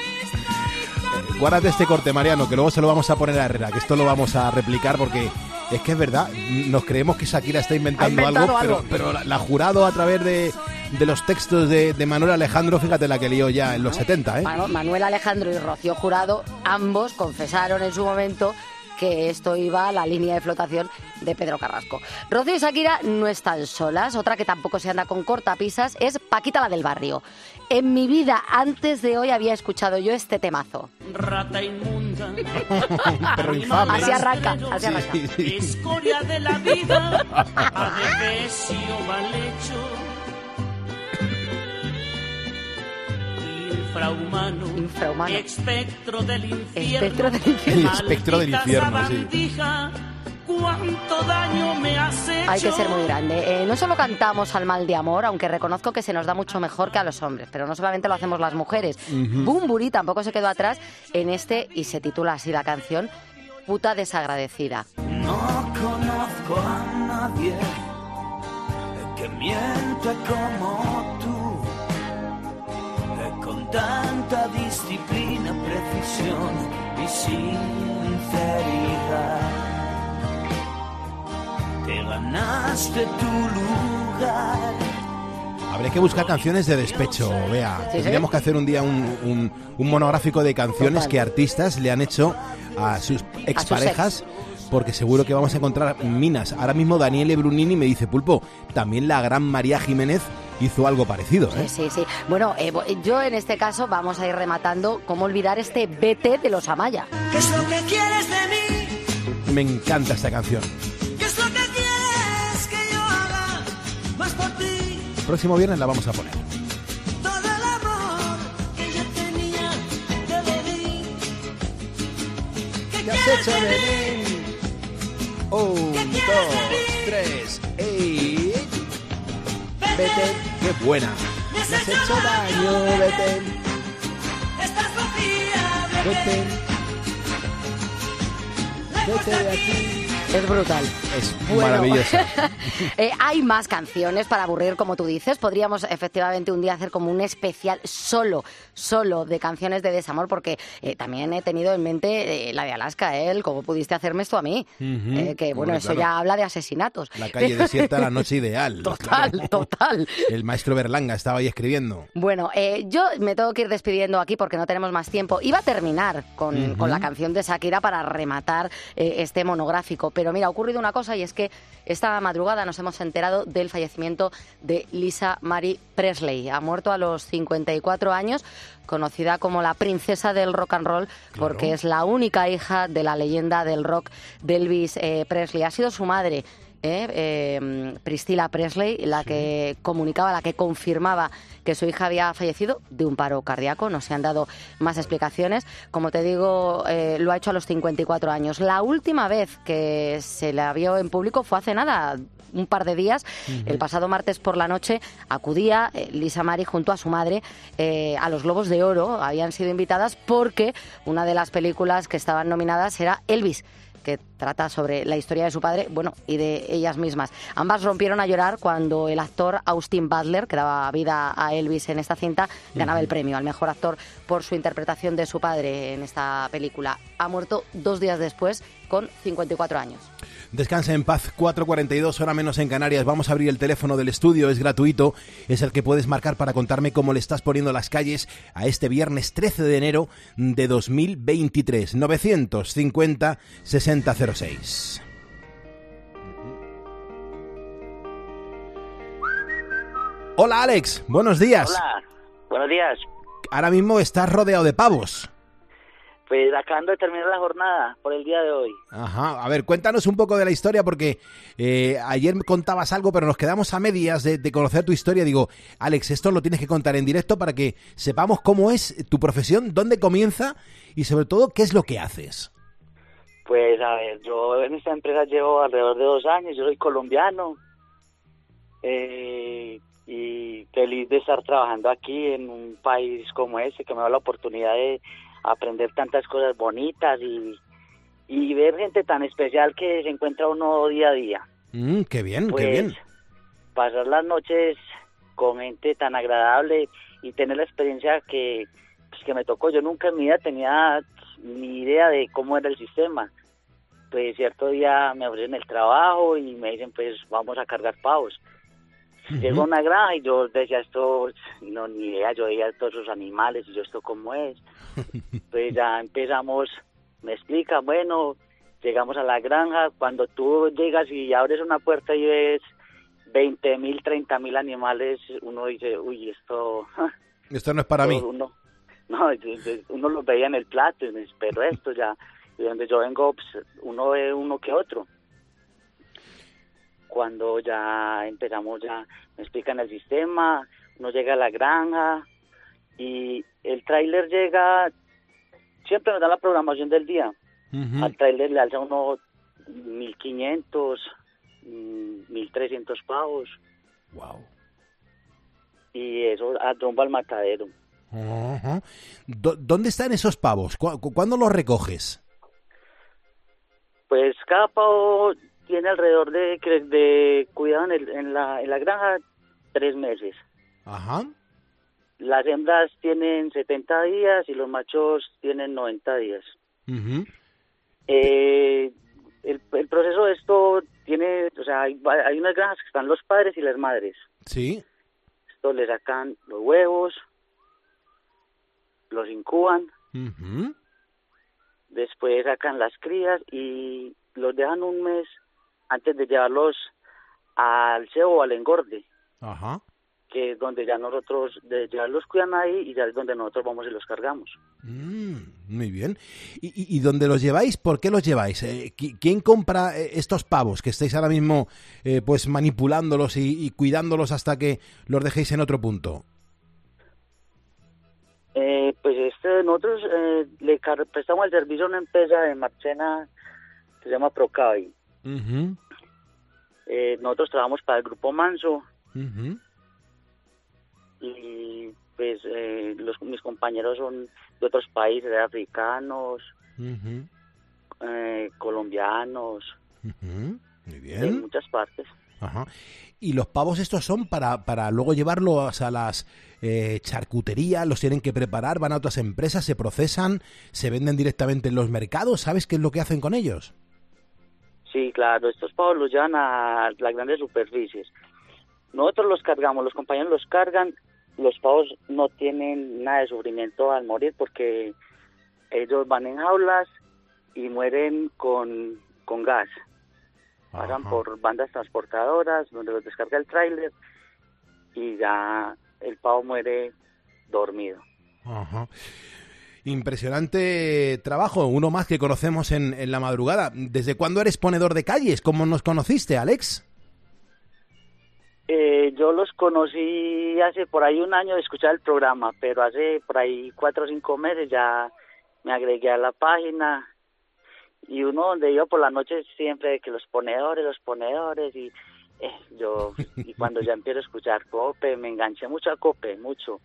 Guárdate este corte, Mariano, que luego se lo vamos a poner a Herrera, que esto lo vamos a replicar porque es que es verdad, nos creemos que Shakira está inventando, algo, algo. pero, pero la, la jurado a través de, de los textos de, de Manuel Alejandro, fíjate la que lió ya en los 70, ¿eh? Manuel Alejandro y Rocío Jurado, ambos confesaron en su momento que esto iba a la línea de flotación de Pedro Carrasco. Rocío y Shakira no están solas. Otra que tampoco se anda con cortapisas es Paquita la del barrio. En mi vida, antes de hoy, había escuchado yo este temazo. Rata inmunda. Infame. Así arranca, así Sí, arranca. sí, sí. Escoria de la vida. Mal hecho. Infrahumano. Infrahumano. Espectro del infierno. Espectro del infierno. El espectro del infierno, sí. sabandija, Cuánto daño me has hecho. Hay que ser muy grande. Eh, no solo cantamos al mal de amor, aunque reconozco que se nos da mucho mejor que a los hombres, pero no solamente lo hacemos las mujeres. Ujú. Bumburi tampoco se quedó atrás en este, y se titula así la canción, Puta desagradecida. No conozco a nadie que miente como tú, con tanta disciplina, precisión y sinceridad. Te ganaste tu lugar. Habría que buscar canciones de despecho, vea. Sí, sí. Tendríamos que hacer un día un, un- un monográfico de canciones Total. que artistas le han hecho a sus exparejas. Porque seguro que vamos a encontrar minas. Ahora mismo Daniele Brunini me dice, Pulpo, también la gran María Jiménez hizo algo parecido. ¿eh? Sí, sí, sí. Bueno, eh, yo en este caso vamos a ir rematando cómo olvidar este BT de los Amaya. ¿Qué es lo que quieres de mí? Me encanta esta canción. ¿Qué es lo que quieres que yo haga más por ti? Próximo viernes la vamos a poner. Todo el amor que yo tenía te lo di. ¿Qué ¿Qué has quieres hecho de mí? Un, dos, tres, ¡ey! Vete, qué buena. Me has hecho daño, vete, Estás vacía, vete, vete de aquí. Es brutal. Es Bueno. maravillosa. Eh, hay más canciones para aburrir, como tú dices. Podríamos efectivamente un día hacer como un especial solo, solo de canciones de desamor, porque eh, también he tenido en mente eh, la de Alaska, el cómo pudiste hacerme esto a mí. Que bueno, Hombre, eso claro. ya habla de asesinatos. La calle desierta, la noche ideal. Total, total. El maestro Berlanga estaba ahí escribiendo. Bueno, yo me tengo que ir despidiendo aquí porque no tenemos más tiempo. Iba a terminar con, con la canción de Shakira para rematar este monográfico, pero mira, ha ocurrido una cosa y es que esta madrugada nos hemos enterado del fallecimiento de Lisa Marie Presley. Ha muerto a los 54 años, conocida como la princesa del rock and roll, porque es la única hija de la leyenda del rock de Elvis eh, Presley. Ha sido su madre. ¿Eh? Eh, Priscilla Presley, la que comunicaba, la que confirmaba que su hija había fallecido de un paro cardíaco. No se han dado más explicaciones. Como te digo, eh, lo ha hecho a los 54 años. La última vez que se la vio en público fue hace nada, un par de días. El pasado martes por la noche acudía eh, Lisa Mari junto a su madre eh, a los Globos de Oro. Habían sido invitadas porque una de las películas que estaban nominadas era Elvis que trata sobre la historia de su padre, bueno, y de ellas mismas. Ambas rompieron a llorar cuando el actor Austin Butler, que daba vida a Elvis en esta cinta, ganaba el premio al mejor actor por su interpretación de su padre en esta película. Ha muerto dos días después, con 54 años. Descansa en paz, 4.42, hora menos en Canarias. Vamos a abrir el teléfono del estudio, es gratuito. Es el que puedes marcar para contarme cómo le estás poniendo las calles a este viernes 13 de enero de 2023. 950 6006. Hola Alex, buenos días. Hola, buenos días. Ahora mismo estás rodeado de pavos. Pues acabando de terminar la jornada por el día de hoy. Ajá, a ver, cuéntanos un poco de la historia porque eh, ayer me contabas algo, pero nos quedamos a medias de, de conocer tu historia. Digo, Alex, esto lo tienes que contar en directo para que sepamos cómo es tu profesión, dónde comienza y sobre todo qué es lo que haces. Pues a ver, yo en esta empresa llevo alrededor de dos años, yo soy colombiano eh, y feliz de estar trabajando aquí en un país como este que me da la oportunidad de aprender tantas cosas bonitas y, y ver gente tan especial que se encuentra uno día a día. Mm, qué bien, Pues, qué bien. pasar las noches con gente tan agradable y tener la experiencia que, pues, que me tocó. Yo nunca en mi vida tenía ni idea de cómo era el sistema. Pues cierto día me ofrecen el trabajo y me dicen, pues vamos a cargar pavos. Llegó a una granja y yo decía esto, no, ni idea, yo veía todos esos animales y yo esto cómo es. Pues ya empezamos, me explica, bueno, llegamos a la granja, cuando tú llegas y abres una puerta y ves 20 mil, 30 mil animales, uno dice, uy, esto... Esto no es para mí. Uno, no, uno lo veía en el plato, y me dice, pero esto ya, de donde yo vengo, pues, uno ve uno que otro. Cuando ya empezamos, ya me explican el sistema, uno llega a la granja y el tráiler llega, siempre nos da la programación del día. Al tráiler le alza uno 1500, mm, 1300 pavos. Wow. Y eso a rumbo al matadero. ¿Dónde están esos pavos? ¿Cu- cu- ¿Cuándo los recoges? Pues cada pavo tiene alrededor de, de cuidado en, el- en la, en la granja tres meses. Ajá. Las hembras tienen 70 días y los machos tienen 90 días. Ujú. Eh, el, el proceso de esto tiene, o sea, hay, unas granjas que están los padres y las madres. Sí. Esto le sacan los huevos, los incuban, Ujú. Después sacan las crías y los dejan un mes antes de llevarlos al cebo o al engorde, Ajá. que es donde ya nosotros, de, ya los cuidan ahí y ya es donde nosotros vamos y los cargamos. Mm, muy bien. ¿Y, y, y dónde los lleváis? ¿Por qué los lleváis? Eh, qui- ¿Quién compra eh, estos pavos que estáis ahora mismo eh, pues manipulándolos y, y cuidándolos hasta que los dejéis en otro punto? Eh, pues este, nosotros eh, le prestamos el servicio a una empresa de Marchena que se llama Procavi. Eh, nosotros trabajamos para el Grupo Manso y pues eh, los, mis compañeros son de otros países, africanos, Ujú, eh, colombianos, de muchas partes. Ajá. Y los pavos estos son para, para luego llevarlos a las eh, charcuterías, los tienen que preparar, van a otras empresas, se procesan, se venden directamente en los mercados. ¿Sabes qué es lo que hacen con ellos? Sí, claro, estos pavos los llevan a las grandes superficies. Nosotros los cargamos, los compañeros los cargan, los pavos no tienen nada de sufrimiento al morir porque ellos van en jaulas y mueren con, con gas. Pasan Ajá. por bandas transportadoras donde los descarga el tráiler y ya el pavo muere dormido. Ajá. Impresionante trabajo, uno más que conocemos en, en la madrugada. ¿Desde cuándo eres ponedor de calles? ¿Cómo nos conociste, Alex? Eh, yo los conocí hace por ahí un año de escuchar el programa, pero hace por ahí cuatro o cinco meses ya me agregué a la página y uno donde iba por la noche siempre que los ponedores, los ponedores y eh, yo y cuando ya empiezo a escuchar Cope me enganché mucho a Cope, mucho,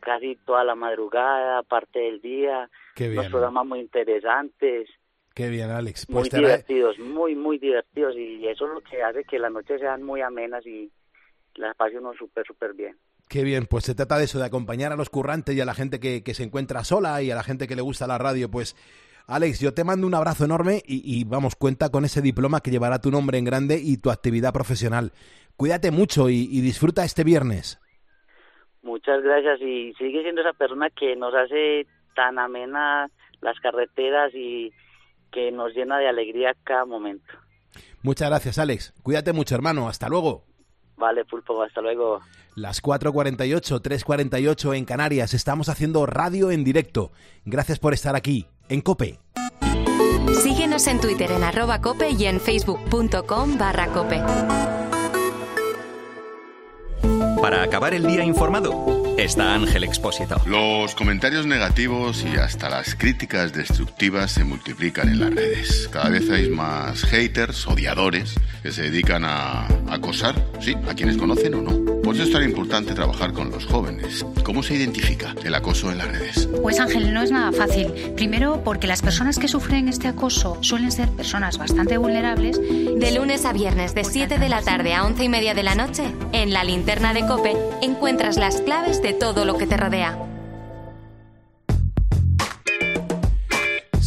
casi toda la madrugada, parte del día, Qué unos bien. programas muy interesantes, Qué bien, Alex. muy Pues divertidos, muy, muy divertidos y eso es lo que hace que las noches sean muy amenas y las pase uno súper, súper bien. Qué bien, pues se trata de eso, de acompañar a los currantes y a la gente que, que se encuentra sola y a la gente que le gusta la radio. Pues, Alex, yo te mando un abrazo enorme y, y vamos, cuenta con ese diploma que llevará tu nombre en grande y tu actividad profesional. Cuídate mucho y, y disfruta este viernes. Muchas gracias y sigue siendo esa persona que nos hace tan amena las carreteras y que nos llena de alegría cada momento. Muchas gracias, Alex. Cuídate mucho, hermano. Hasta luego. Vale, Pulpo, hasta luego. Las 4.48, 3.48 en Canarias. Estamos haciendo radio en directo. Gracias por estar aquí, en Cope. Síguenos en Twitter en arroba cope y en facebook.com barra cope. Para acabar el día informado, está Ángel Expósito. Los comentarios negativos y hasta las críticas destructivas se multiplican en las redes. Cada vez hay más haters, odiadores, que se dedican a acosar, sí, a quienes conocen o no. Por eso es tan importante trabajar con los jóvenes. ¿Cómo se identifica el acoso en las redes? Pues Ángel, no es nada fácil. Primero, porque las personas que sufren este acoso suelen ser personas bastante vulnerables. De lunes a viernes, de 7 de la tarde a 11 y media de la noche, en la linterna de Cope, encuentras las claves de todo lo que te rodea.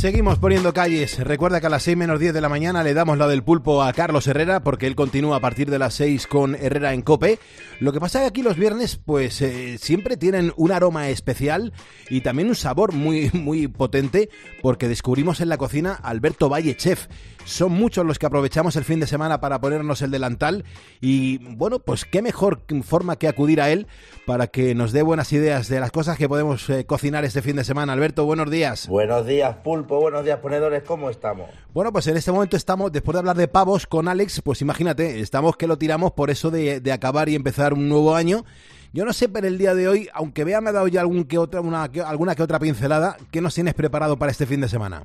Seguimos poniendo calles. Recuerda que a las 6 menos 10 de la mañana le damos la del pulpo a Carlos Herrera porque él continúa a partir de las 6 con Herrera en Cope. Lo que pasa es que aquí los viernes pues eh, siempre tienen un aroma especial y también un sabor muy, muy potente porque descubrimos en la cocina a Alberto Valle Chef. Son muchos los que aprovechamos el fin de semana para ponernos el delantal y bueno, pues qué mejor forma que acudir a él para que nos dé buenas ideas de las cosas que podemos eh, cocinar este fin de semana. Alberto, buenos días. Buenos días, Pulpo. Buenos días, ponedores. ¿Cómo estamos? Bueno, pues en este momento estamos, después de hablar de pavos con Alex, pues imagínate, estamos que lo tiramos por eso de, de acabar y empezar un nuevo año. Yo no sé, pero el día de hoy, aunque vea me ha dado ya algún que otra, una, que- alguna que otra pincelada, ¿qué nos tienes preparado para este fin de semana?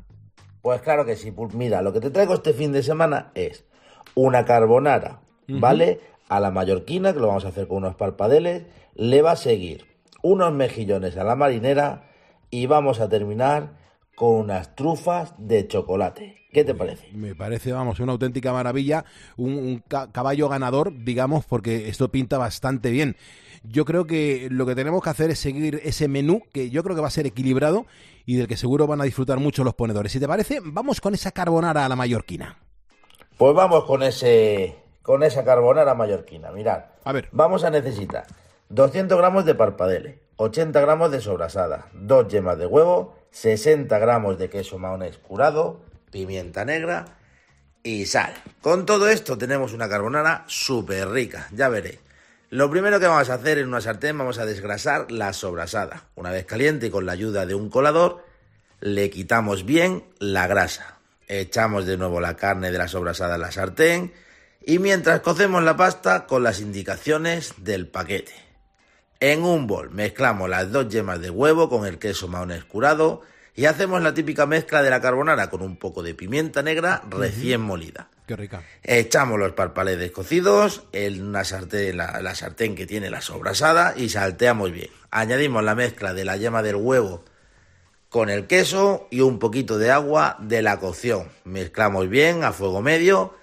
Pues claro que sí. Mira, lo que te traigo este fin de semana es una carbonara. ¿vale? A la mallorquina, que lo vamos a hacer con unos parpadeles. Le va a seguir unos mejillones a la marinera y vamos a terminar con unas trufas de chocolate. ¿Qué te parece? Me parece, vamos, una auténtica maravilla, un, un ca- caballo ganador, digamos, porque esto pinta bastante bien. Yo creo que lo que tenemos que hacer es seguir ese menú, que yo creo que va a ser equilibrado y del que seguro van a disfrutar mucho los ponedores. Si te parece, vamos con esa carbonara a la mallorquina. Pues vamos con ese con esa carbonara mallorquina. Mirad. A ver. Vamos a necesitar 200 gramos de parpadele, 80 gramos de sobrasada, 2 yemas de huevo, 60 gramos de queso maonés curado, pimienta negra y sal. Con todo esto tenemos una carbonara súper rica, ya veréis. Lo primero que vamos a hacer en una sartén vamos a desgrasar la sobrasada. Una vez caliente y con la ayuda de un colador, le quitamos bien la grasa. Echamos de nuevo la carne de la sobrasada en la sartén y mientras cocemos la pasta con las indicaciones del paquete. En un bol mezclamos las dos yemas de huevo con el queso maonés curado y hacemos la típica mezcla de la carbonara con un poco de pimienta negra recién molida. Qué rica. Echamos los parpaledes cocidos en una sartén, la, sartén que tiene la sobrasada y salteamos bien. Añadimos la mezcla de la yema del huevo con el queso y un poquito de agua de la cocción. Mezclamos bien a fuego medio.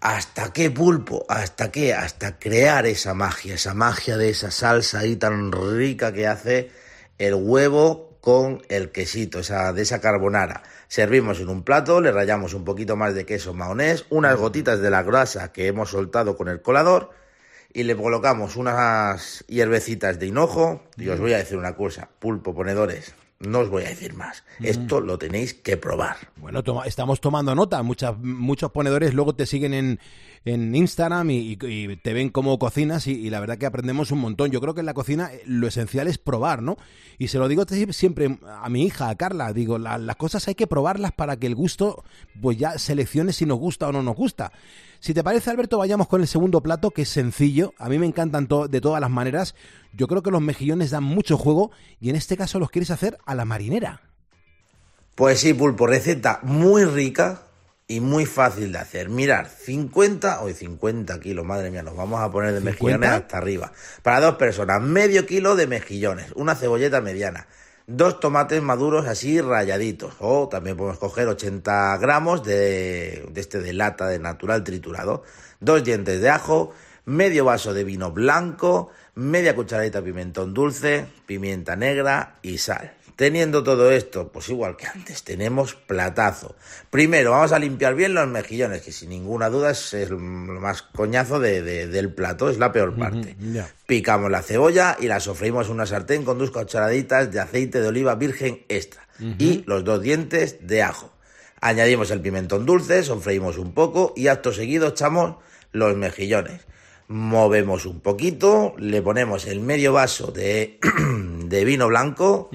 ¿Hasta qué pulpo? ¿Hasta qué? Hasta crear esa magia, esa magia de esa salsa ahí tan rica que hace el huevo con el quesito, esa, de esa carbonara. Servimos en un plato, le rayamos un poquito más de queso maonés, unas gotitas de la grasa que hemos soltado con el colador y le colocamos unas hierbecitas de hinojo. Y os voy a decir una cosa, pulpo ponedores, no os voy a decir más. Esto lo tenéis que probar. Bueno, toma- estamos tomando nota. Muchas, muchos ponedores luego te siguen en, en Instagram y, te ven cómo cocinas y, la verdad que aprendemos un montón. Yo creo que en la cocina eh, lo esencial es probar, ¿no? Y se lo digo siempre a mi hija, a Carla, digo, la- las cosas hay que probarlas para que el gusto, pues ya seleccione si nos gusta o no nos gusta. Si te parece, Alberto, vayamos con el segundo plato, que es sencillo. A mí me encantan de todas las maneras. Yo creo que los mejillones dan mucho juego y en este caso los quieres hacer a la marinera. Pues sí, pulpo, receta muy rica y muy fácil de hacer. Mirar, 50, hoy 50 kilos, madre mía, nos vamos a poner de mejillones ¿50? hasta arriba. Para dos personas, medio kilo de mejillones, una cebolleta mediana, dos tomates maduros así rayaditos, o también podemos coger 80 gramos de, de este de lata de natural triturado, dos dientes de ajo, medio vaso de vino blanco, media cucharadita de pimentón dulce, pimienta negra y sal. Teniendo todo esto, pues igual que antes, tenemos platazo. Primero vamos a limpiar bien los mejillones, que sin ninguna duda es, lo más coñazo de- de- del plato, es la peor parte. Picamos la cebolla y la sofreímos en una sartén con dos cucharaditas de aceite de oliva virgen extra y los dos dientes de ajo. Añadimos el pimentón dulce, sofreímos un poco y acto seguido echamos los mejillones. Movemos un poquito, le ponemos el medio vaso de, de vino blanco,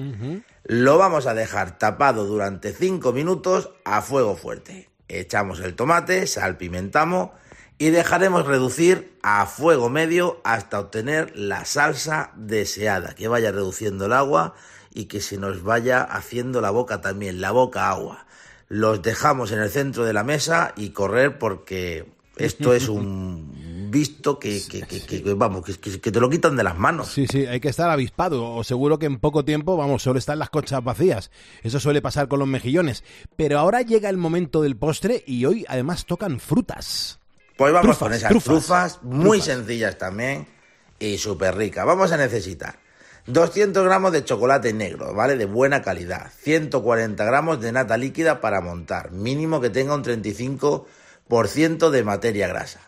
lo vamos a dejar tapado durante 5 minutos a fuego fuerte. Echamos el tomate, salpimentamos y dejaremos reducir a fuego medio hasta obtener la salsa deseada, que vaya reduciendo el agua y que se nos vaya haciendo la boca también, la boca agua. Los dejamos en el centro de la mesa y correr porque esto es un visto que, que- que- que- que, vamos, que, te lo quitan de las manos. Sí, sí, hay que estar avispado. O seguro que en poco tiempo, vamos, solo están las conchas vacías. Eso suele pasar con los mejillones. Pero ahora llega el momento del postre y hoy además tocan frutas. Pues vamos Trufas, con esas trufas. trufas, muy Trufas. sencillas también y súper ricas. Vamos a necesitar 200 gramos de chocolate negro, ¿vale? De buena calidad. 140 gramos de nata líquida para montar. Mínimo que tenga un 35% de materia grasa.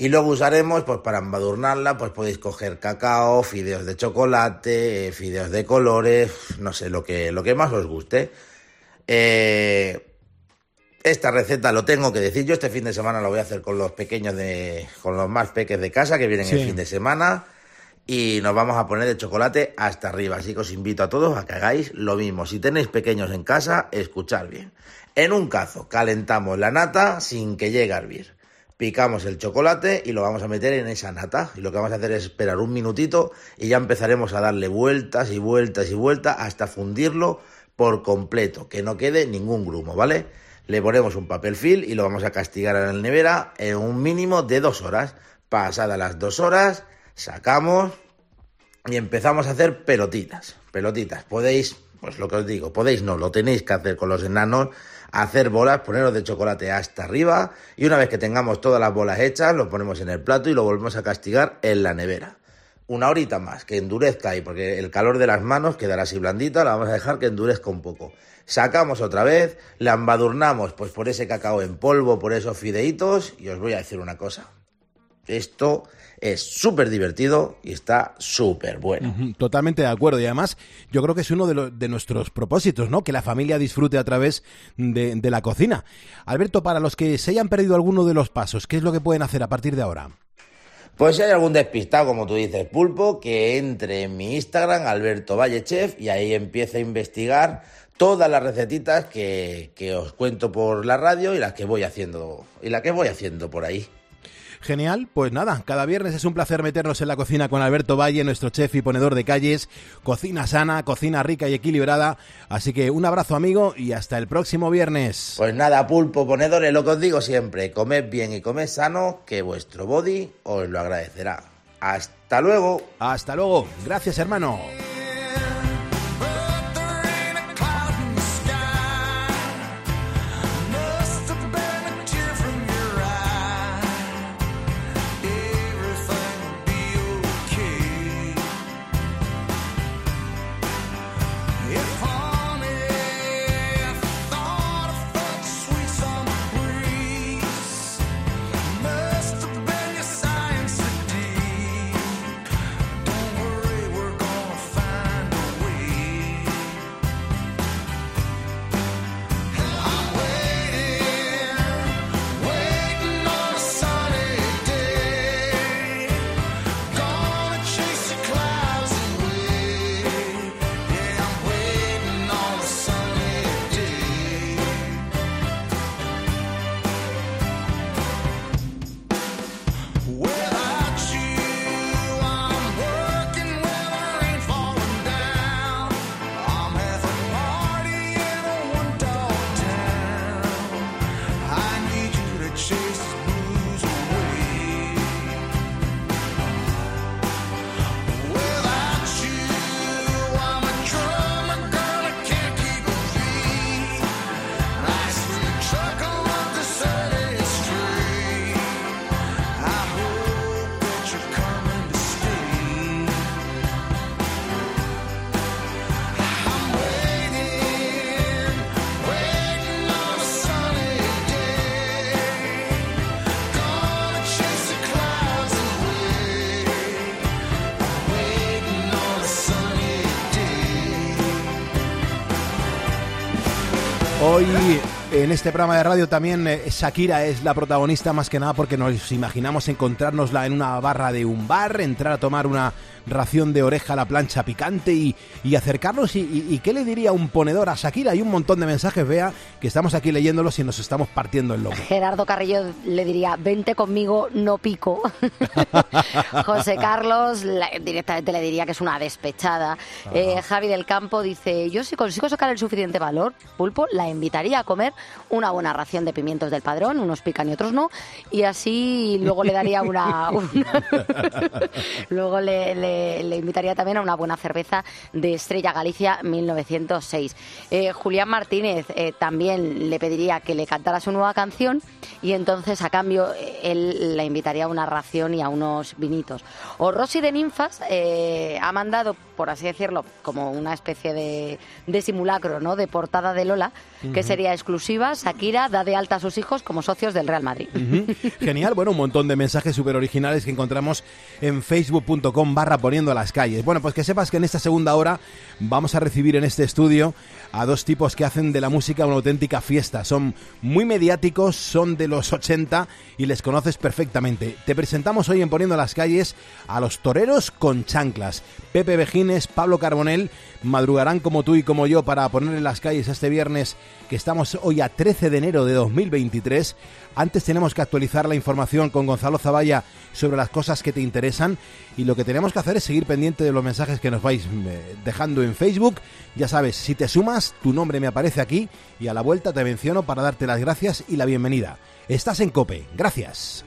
Y luego usaremos, pues para embadurnarla, pues podéis coger cacao, fideos de chocolate, fideos de colores, no sé, lo que, lo que más os guste. Eh, esta receta lo tengo que decir yo, este fin de semana lo voy a hacer con los pequeños de, con los más pequeños de casa que vienen Sí. el fin de semana y nos vamos a poner el chocolate hasta arriba. Así que os invito a todos a que hagáis lo mismo. Si tenéis pequeños en casa, escuchad bien. En un cazo calentamos la nata sin que llegue a hervir. Picamos el chocolate y lo vamos a meter en esa nata. Y lo que vamos a hacer es esperar un minutito y ya empezaremos a darle vueltas y vueltas y vueltas hasta fundirlo por completo, que no quede ningún grumo, ¿vale? Le ponemos un papel film y lo vamos a castigar en la nevera en un mínimo de dos horas. Pasadas las dos horas, sacamos y empezamos a hacer pelotitas. Pelotitas. Podéis, pues lo que os digo, podéis no, lo tenéis que hacer con los enanos, hacer bolas, poneros de chocolate hasta arriba y una vez que tengamos todas las bolas hechas, lo ponemos en el plato y lo volvemos a castigar en la nevera. Una horita más, que endurezca ahí, porque el calor de las manos quedará así blandita, la vamos a dejar que endurezca un poco. Sacamos otra vez, la embadurnamos pues por ese cacao en polvo, por esos fideitos y os voy a decir una cosa. Esto es súper divertido y está súper bueno. Totalmente de acuerdo. Y además, yo creo que es uno de, nuestros propósitos, ¿no? Que la familia disfrute a través de, de la cocina. Alberto, para los que se hayan perdido alguno de los pasos, ¿qué es lo que pueden hacer a partir de ahora? Pues si hay algún despistado, como tú dices, Pulpo, que entre en mi Instagram, Alberto Valle Chef, y ahí empiece a investigar todas las recetitas que, que os cuento por la radio y las que voy haciendo, y las que voy haciendo por ahí. Genial, pues nada, cada viernes es un placer meternos en la cocina con Alberto Valle, nuestro chef y ponedor de calles, cocina sana, cocina rica y equilibrada, así que un abrazo amigo y hasta el próximo viernes. Pues nada, Pulpo, ponedores, lo que os digo siempre, comed bien y comed sano, que vuestro body os lo agradecerá. Hasta luego. Hasta luego, gracias hermano. En este programa de radio también eh, Shakira es la protagonista más que nada porque nos imaginamos encontrárnosla en una barra de un bar, entrar a tomar una ración de oreja a la plancha picante y, y acercarnos y, y- y qué le diría un ponedor a Shakira. Hay un montón de mensajes, vea, que estamos aquí leyéndolos y nos estamos partiendo el lomo. Gerardo Carrillo le diría, vente conmigo, no pico. José Carlos la- directamente le diría que es una despechada. Eh, Javi del Campo dice, yo si consigo sacar el suficiente valor, pulpo, la invitaría a comer una buena ración de pimientos del padrón, unos pican y otros no, y así luego le daría una... una- luego le, le- le invitaría también a una buena cerveza de Estrella Galicia 1906. Eh, Julián Martínez eh, también le pediría que le cantara su nueva canción y entonces a cambio eh, él la invitaría a una ración y a unos vinitos. O Rosy de Ninfas eh, ha mandado, por así decirlo, como una especie de, de simulacro, ¿no? De portada de Lola, que sería exclusiva. Shakira da de alta a sus hijos como socios del Real Madrid. Genial, bueno, un montón de mensajes súper originales que encontramos en facebook.com barra poniendo las calles. Bueno, pues que sepas que en esta segunda hora vamos a recibir en este estudio a dos tipos que hacen de la música una auténtica fiesta. Son muy mediáticos, son de los 80 y les conoces perfectamente. Te presentamos hoy en Poniendo las calles a los toreros con chanclas. Pepe Vejines, Pablo Carbonell madrugarán como tú y como yo para poner en las calles este viernes que estamos hoy a 13 de enero de 2023. Antes tenemos que actualizar la información con Gonzalo Zavalla sobre las cosas que te interesan y lo que tenemos que hacer es seguir pendiente de los mensajes que nos vais eh, dejando en Facebook. Ya sabes, si te sumas, tu nombre me aparece aquí y a la vuelta te menciono para darte las gracias y la bienvenida. Estás en Cope. Gracias.